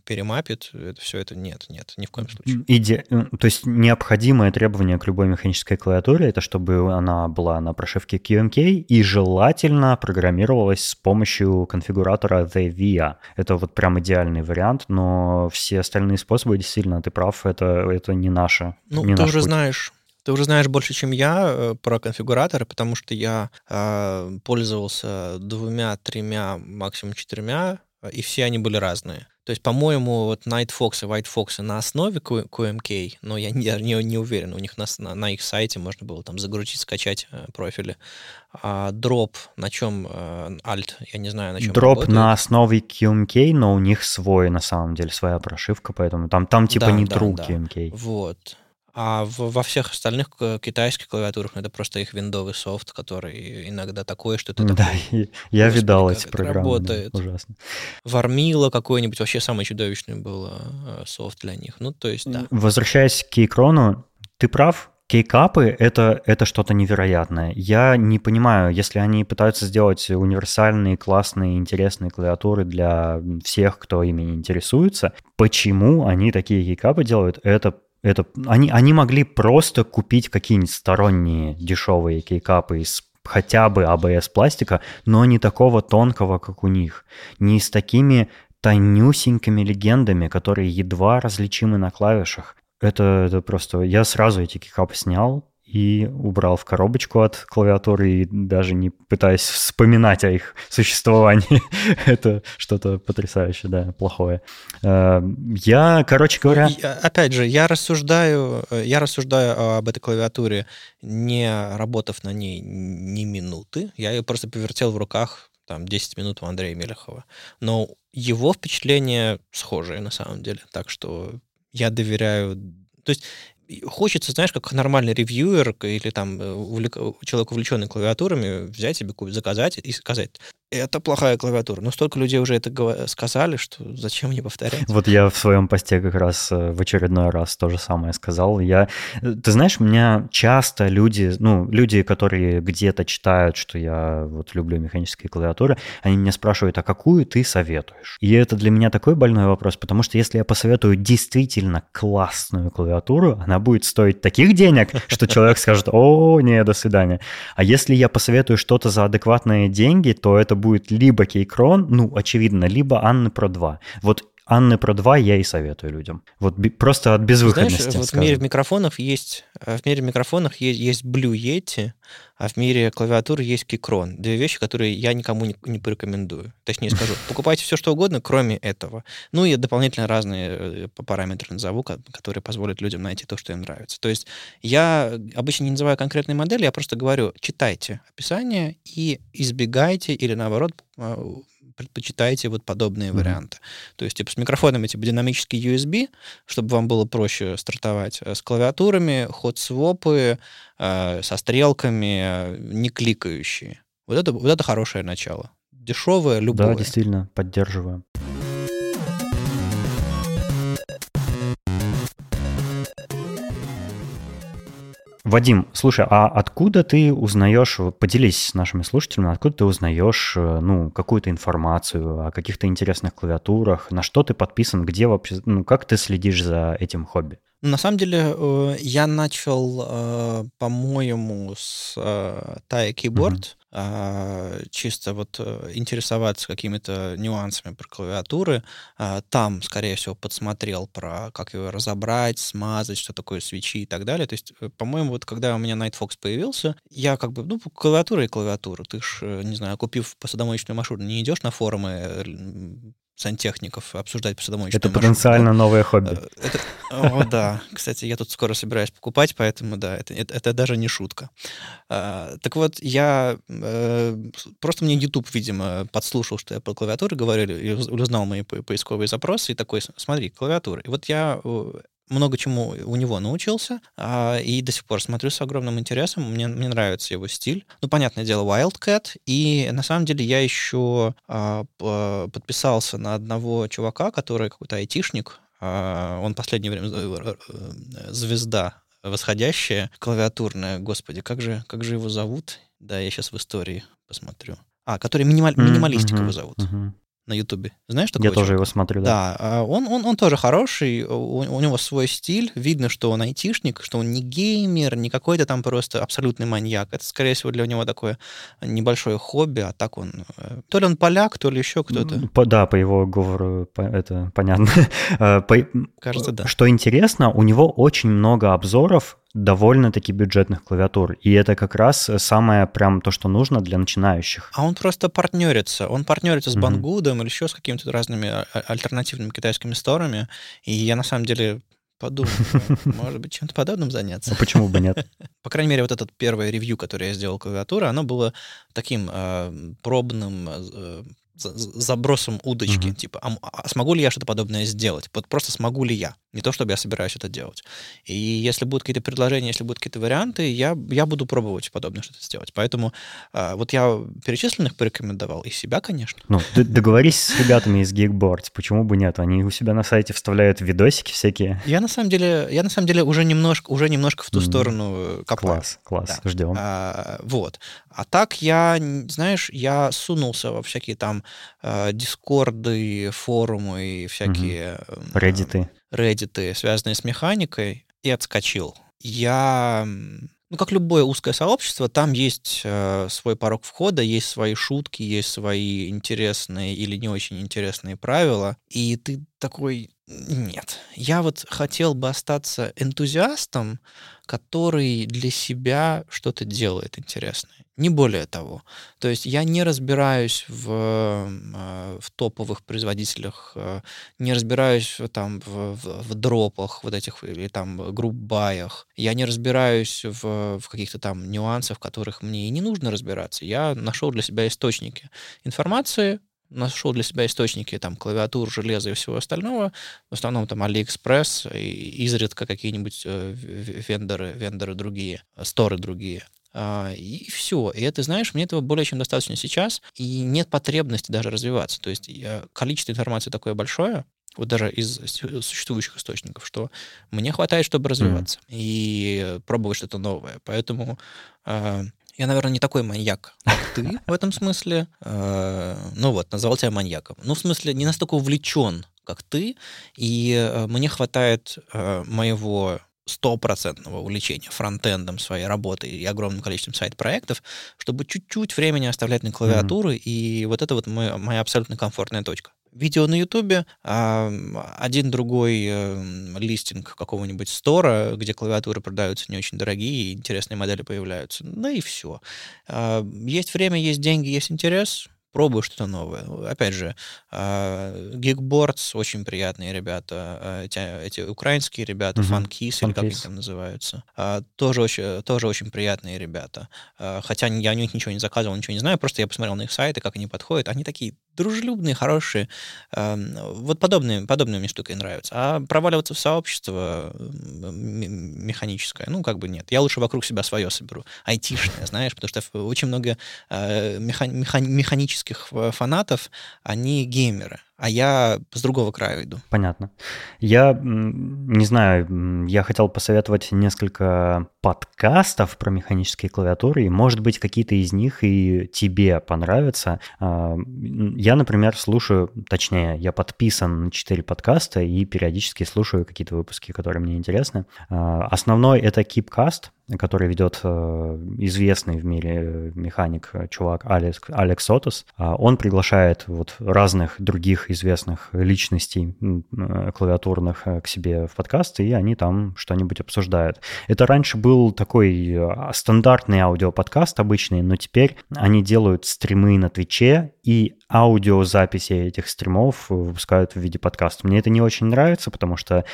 Speaker 2: перемапит, это, все это нет, нет, ни в коем случае.
Speaker 1: Иде... То есть необходимое требование к любой механической клавиатуре это чтобы она была на прошивке QMK и желательно программировалась с помощью конфигуратора The VIA. Это вот прям идеальный вариант, но все остальные способы действительно, ты прав, это, это не наше.
Speaker 2: Ну,
Speaker 1: не
Speaker 2: ты уже путь. знаешь, ты уже знаешь больше, чем я э, про конфигураторы, потому что я э, пользовался двумя, тремя, максимум четырьмя, и все они были разные. То есть, по-моему, вот Night Fox и White Fox на основе QMK, но я не, не, не уверен, у них на, на, на их сайте можно было там загрузить, скачать э, профили. А Drop, на чем э, Alt, я не знаю, на чем
Speaker 1: Drop работает. на основе QMK, но у них свой, на самом деле, своя прошивка, поэтому там, там типа да, не да, true да. QMK.
Speaker 2: Вот. А в, во всех остальных китайских клавиатурах это просто их виндовый софт, который иногда такое, что ты
Speaker 1: Да,
Speaker 2: такой,
Speaker 1: я видал эти программы. Работает. Да, ужасно.
Speaker 2: Вармила какой-нибудь, вообще самый чудовищный был э, софт для них. Ну, то есть, да.
Speaker 1: Возвращаясь к Кейкрону, ты прав, кейкапы это, это что-то невероятное. Я не понимаю, если они пытаются сделать универсальные, классные, интересные клавиатуры для всех, кто ими интересуется, почему они такие кейкапы делают, это это, они, они могли просто купить какие-нибудь сторонние дешевые кейкапы из хотя бы ABS пластика, но не такого тонкого, как у них. Не с такими тонюсенькими легендами, которые едва различимы на клавишах. Это, это просто... Я сразу эти кикапы снял, и убрал в коробочку от клавиатуры, и даже не пытаясь вспоминать о их существовании. Это что-то потрясающее, да, плохое. Э, я, короче говоря...
Speaker 2: Опять же, я рассуждаю, э, я рассуждаю об этой клавиатуре, не работав на ней ни минуты. Я ее просто повертел в руках там 10 минут у Андрея Мелехова. Но его впечатления схожие на самом деле. Так что я доверяю то есть хочется, знаешь, как нормальный ревьюер или там э, увлек... человек, увлеченный клавиатурами, взять себе, заказать и сказать, это плохая клавиатура. Но столько людей уже это сказали, что зачем мне повторять?
Speaker 1: Вот я в своем посте как раз э, в очередной раз то же самое сказал. Я, э, ты знаешь, меня часто люди, ну, люди, которые где-то читают, что я вот люблю механические клавиатуры, они меня спрашивают, а какую ты советуешь? И это для меня такой больной вопрос, потому что если я посоветую действительно классную клавиатуру, она будет стоить таких денег, что человек скажет, о, не, до свидания. А если я посоветую что-то за адекватные деньги, то это будет либо Кейкрон, ну, очевидно, либо Анны Про 2. Вот Анны Про 2 я и советую людям. Вот просто от безвыходности.
Speaker 2: Знаешь, вот в мире микрофонов есть, э, в мире микрофонов есть, есть Blue Yeti, а в мире клавиатур есть Keychron. Две вещи, которые я никому не, не порекомендую. Точнее скажу, покупайте все, что угодно, кроме этого. Ну и дополнительно разные э, параметры назову, которые позволят людям найти то, что им нравится. То есть я обычно не называю конкретные модели, я просто говорю, читайте описание и избегайте или наоборот а, предпочитаете вот подобные mm-hmm. варианты. То есть, типа, с микрофонами, типа, динамический USB, чтобы вам было проще стартовать, э, с клавиатурами, ход-свопы, э, со стрелками, э, не кликающие. Вот это, вот это хорошее начало. Дешевое, любое.
Speaker 1: Да, действительно, поддерживаю. Вадим, слушай, а откуда ты узнаешь, поделись с нашими слушателями, откуда ты узнаешь, э, ну, какую-то информацию о каких-то интересных клавиатурах, на что ты подписан, где вообще, ну, как ты следишь за этим хобби?
Speaker 2: На самом деле, э, я начал, э, по-моему, с Taya Keyboard, mm-hmm. А, чисто вот э, интересоваться какими-то нюансами про клавиатуры. А, там, скорее всего, подсмотрел про как его разобрать, смазать, что такое свечи и так далее. То есть, э, по-моему, вот когда у меня Nightfox появился, я как бы, ну, клавиатура и клавиатура. Ты ж, э, не знаю, купив посудомоечную машину, не идешь на форумы сантехников обсуждать посудомоечную
Speaker 1: Это машину. потенциально новое хобби.
Speaker 2: Это, о, да. Кстати, я тут скоро собираюсь покупать, поэтому, да, это, это, это даже не шутка. А, так вот, я Э, просто мне YouTube, видимо, подслушал, что я по клавиатуре говорю, и узнал мои поисковые запросы, и такой, смотри, клавиатура. И вот я э, много чему у него научился, а, и до сих пор смотрю с огромным интересом. Мне, мне нравится его стиль. Ну, понятное дело, Wildcat. И на самом деле я еще а, подписался на одного чувака, который какой-то айтишник. А, он в последнее время э, звезда восходящая, клавиатурная. Господи, как же, как же его зовут? Да, я сейчас в истории посмотрю. А, который минималь, минималистик mm-hmm, его зовут. Mm-hmm на Ютубе. Знаешь такого
Speaker 1: Я человека? тоже его смотрю, да.
Speaker 2: Да, а он, он, он тоже хороший, у, у него свой стиль, видно, что он айтишник, что он не геймер, не какой-то там просто абсолютный маньяк. Это, скорее всего, для него такое небольшое хобби, а так он... Э, то ли он поляк, то ли еще кто-то.
Speaker 1: По, да, по его говору это понятно. А,
Speaker 2: Кажется, да.
Speaker 1: Что интересно, у него очень много обзоров довольно-таки бюджетных клавиатур. И это как раз самое прям то, что нужно для начинающих.
Speaker 2: А он просто партнерится. Он партнерится с Бангудом mm-hmm. или еще с какими-то разными а, а, альтернативными китайскими сторами. И я на самом деле подумал, может быть, чем-то подобным заняться.
Speaker 1: А почему бы нет?
Speaker 2: По крайней мере, вот этот первое ревью, которое я сделал клавиатуры, оно было таким э, пробным, э, забросом удочки, угу. типа, а, а смогу ли я что-то подобное сделать? Вот просто смогу ли я? Не то, чтобы я собираюсь это делать. И если будут какие-то предложения, если будут какие-то варианты, я, я буду пробовать подобное что-то сделать. Поэтому э, вот я перечисленных порекомендовал, и себя, конечно.
Speaker 1: Ну, договорись с ребятами из Geekboards, почему бы нет? Они у себя на сайте вставляют видосики всякие.
Speaker 2: Я на самом деле, я на самом деле уже немножко, уже немножко в ту mm. сторону копаю.
Speaker 1: Класс, класс, да. ждем.
Speaker 2: А, вот. А так я, знаешь, я сунулся во всякие там э, дискорды, форумы и всякие...
Speaker 1: Mm-hmm. Reddit.
Speaker 2: Reddit, связанные с механикой, и отскочил. Я ну, как любое узкое сообщество, там есть э, свой порог входа, есть свои шутки, есть свои интересные или не очень интересные правила. И ты такой, нет. Я вот хотел бы остаться энтузиастом, который для себя что-то делает интересное. Не более того. То есть я не разбираюсь в, э, в топовых производителях, э, не разбираюсь там, в, в, в дропах вот этих или там групп-баях. Я не разбираюсь в, в каких-то там нюансах, в которых мне и не нужно разбираться. Я нашел для себя источники информации, нашел для себя источники там клавиатур, железа и всего остального, в основном там AliExpress и изредка какие-нибудь э, вендоры, вендоры другие, сторы другие. А, и все. И это, знаешь, мне этого более чем достаточно сейчас, и нет потребности даже развиваться. То есть количество информации такое большое, вот даже из существующих источников, что мне хватает, чтобы развиваться mm. и пробовать что-то новое. Поэтому э, я, наверное, не такой маньяк, как ты в этом смысле. Э, ну вот, назвал тебя маньяком. Ну, в смысле, не настолько увлечен, как ты, и э, мне хватает э, моего стопроцентного увлечения фронтендом своей работы и огромным количеством сайт-проектов, чтобы чуть-чуть времени оставлять на клавиатуры, mm-hmm. и вот это вот мой, моя абсолютно комфортная точка видео на Ютубе, один другой э, листинг какого-нибудь стора, где клавиатуры продаются не очень дорогие, и интересные модели появляются. Ну и все. А, есть время, есть деньги, есть интерес пробую что-то новое. Опять же, а, Geekboards очень приятные ребята, а, эти, украинские ребята, uh-huh. Funkies, или как они там называются, а, тоже очень, тоже очень приятные ребята. Хотя я у них ничего не заказывал, ничего не знаю, просто я посмотрел на их сайты, как они подходят. Они такие дружелюбные, хорошие. Вот подобные, подобные мне штуки нравятся. А проваливаться в сообщество механическое, ну, как бы нет. Я лучше вокруг себя свое соберу. Айтишное, знаешь, потому что очень много меха- меха- механических фанатов, они геймеры а я с другого края иду.
Speaker 1: Понятно. Я не знаю, я хотел посоветовать несколько подкастов про механические клавиатуры, и, может быть, какие-то из них и тебе понравятся. А, я, например, слушаю, точнее, я подписан на 4 подкаста и периодически слушаю какие-то выпуски, которые мне интересны. А, основной — это Keepcast, который ведет э, известный в мире механик, э, чувак Алекс, Алекс Сотос. А, он приглашает вот разных других известных личностей э, клавиатурных к себе в подкасты, и они там что-нибудь обсуждают. Это раньше был такой стандартный аудиоподкаст обычный, но теперь они делают стримы на Твиче и аудиозаписи этих стримов выпускают в виде подкаста. Мне это не очень нравится, потому что,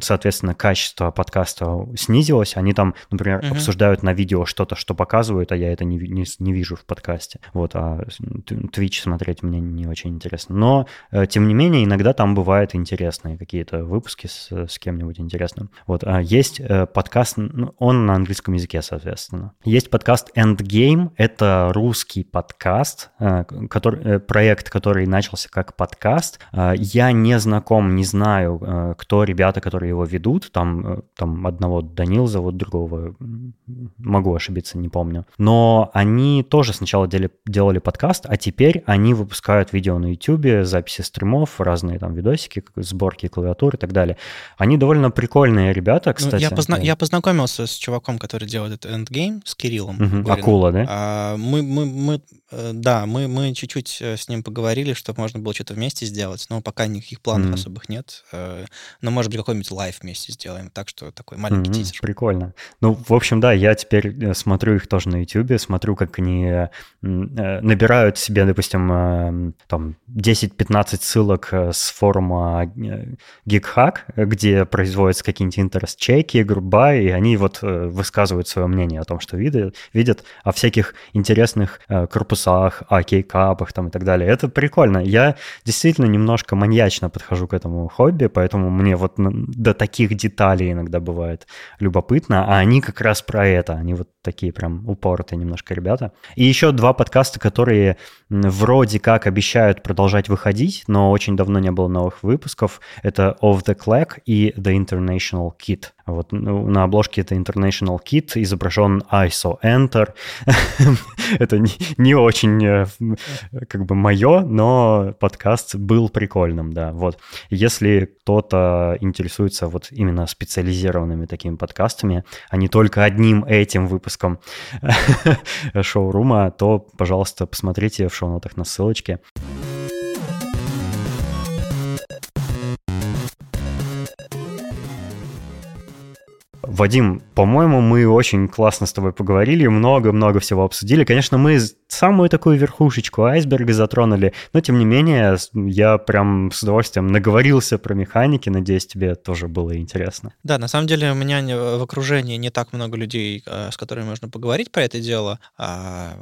Speaker 1: соответственно, качество подкаста снизилось. Они там например, uh-huh. обсуждают на видео что-то, что показывают, а я это не, не, не вижу в подкасте. Вот, а Twitch смотреть мне не очень интересно. Но, э, тем не менее, иногда там бывают интересные какие-то выпуски с, с кем-нибудь интересным. Вот, а есть э, подкаст, ну, он на английском языке, соответственно. Есть подкаст Endgame, это русский подкаст, э, который, проект, который начался как подкаст. Я не знаком, не знаю, кто ребята, которые его ведут. Там, там одного Данил зовут, другого могу ошибиться, не помню. Но они тоже сначала дели, делали подкаст, а теперь они выпускают видео на YouTube, записи стримов, разные там видосики, сборки клавиатуры и так далее. Они довольно прикольные ребята, кстати. Ну,
Speaker 2: я, позна- да. я познакомился с чуваком, который делает этот Endgame, с Кириллом.
Speaker 1: Угу. Акула, да?
Speaker 2: А, мы, мы, мы, э, да, мы, мы чуть-чуть э, с ним поговорили, чтобы можно было что-то вместе сделать, но пока никаких планов mm особых нет. Э, но, может быть, какой-нибудь live вместе сделаем, так что такой маленький mm тизер.
Speaker 1: Прикольно. Ну, в общем, да, я теперь смотрю их тоже на YouTube, смотрю, как они набирают себе, допустим, там 10-15 15 ссылок э, с форума GeekHack, где производятся какие-нибудь interest check и, group buy, и они вот высказывают свое мнение о том, что видят, видят о всяких интересных корпусах, о keycap ах там и так далее. Это прикольно. Я действительно немножко маньячно подхожу к этому хобби, поэтому мне вот до таких деталей иногда бывает любопытно, а они как раз про это, они вот такие прям упоротые немножко ребята. И еще два подкаста, которые вроде как обещают продолжать выходить, но очень давно не было новых выпусков. Это Of the Clack и The International Kit. Вот ну, на обложке это International Kit, изображен ISO Enter. это не, не очень э, как бы мое, но подкаст был прикольным, да. Вот. Если кто-то интересуется вот именно специализированными такими подкастами, а не только одним этим выпуском шоурума, то, пожалуйста, посмотрите в шоу-нотах на ссылочке. Вадим, по-моему, мы очень классно с тобой поговорили, много-много всего обсудили. Конечно, мы самую такую верхушечку айсберга затронули, но тем не менее я прям с удовольствием наговорился про механики, надеюсь, тебе тоже было интересно.
Speaker 2: Да, на самом деле у меня в окружении не так много людей, э, с которыми можно поговорить про это дело. А,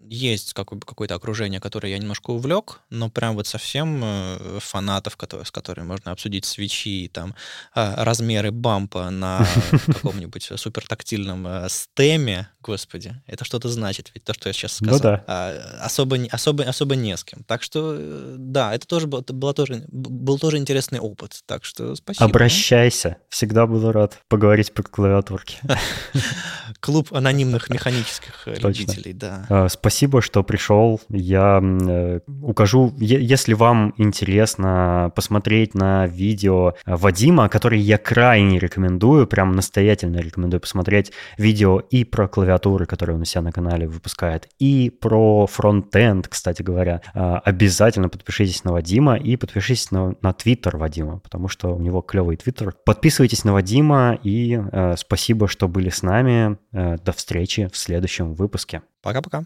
Speaker 2: есть какое-то окружение, которое я немножко увлек, но прям вот совсем э, фанатов, с которыми можно обсудить свечи, там, а, размеры бампа на каком-нибудь супертактильном э, стеме, господи, это что-то значит, ведь то, что я сейчас сказал. Ну, да. а, особо, особо, особо не с кем. Так что, э, да, это тоже был, было тоже, был тоже интересный опыт. Так что спасибо.
Speaker 1: Обращайся. Всегда буду рад поговорить по клавиатурке.
Speaker 2: Клуб анонимных механических любителей, да.
Speaker 1: А, спасибо, что пришел. Я э, укажу, если вам интересно посмотреть на видео Вадима, который я крайне рекомендую, прям настоятельно рекомендую посмотреть видео и про клавиатуры, которые он у себя на канале выпускает, и про фронтенд, кстати говоря. А, обязательно подпишитесь на Вадима и подпишитесь на, на Твиттер Вадима, потому что у него клевый Твиттер. Подписывайтесь на Вадима и э, спасибо, что были с нами. Э, до встречи в следующем выпуске.
Speaker 2: Пока-пока.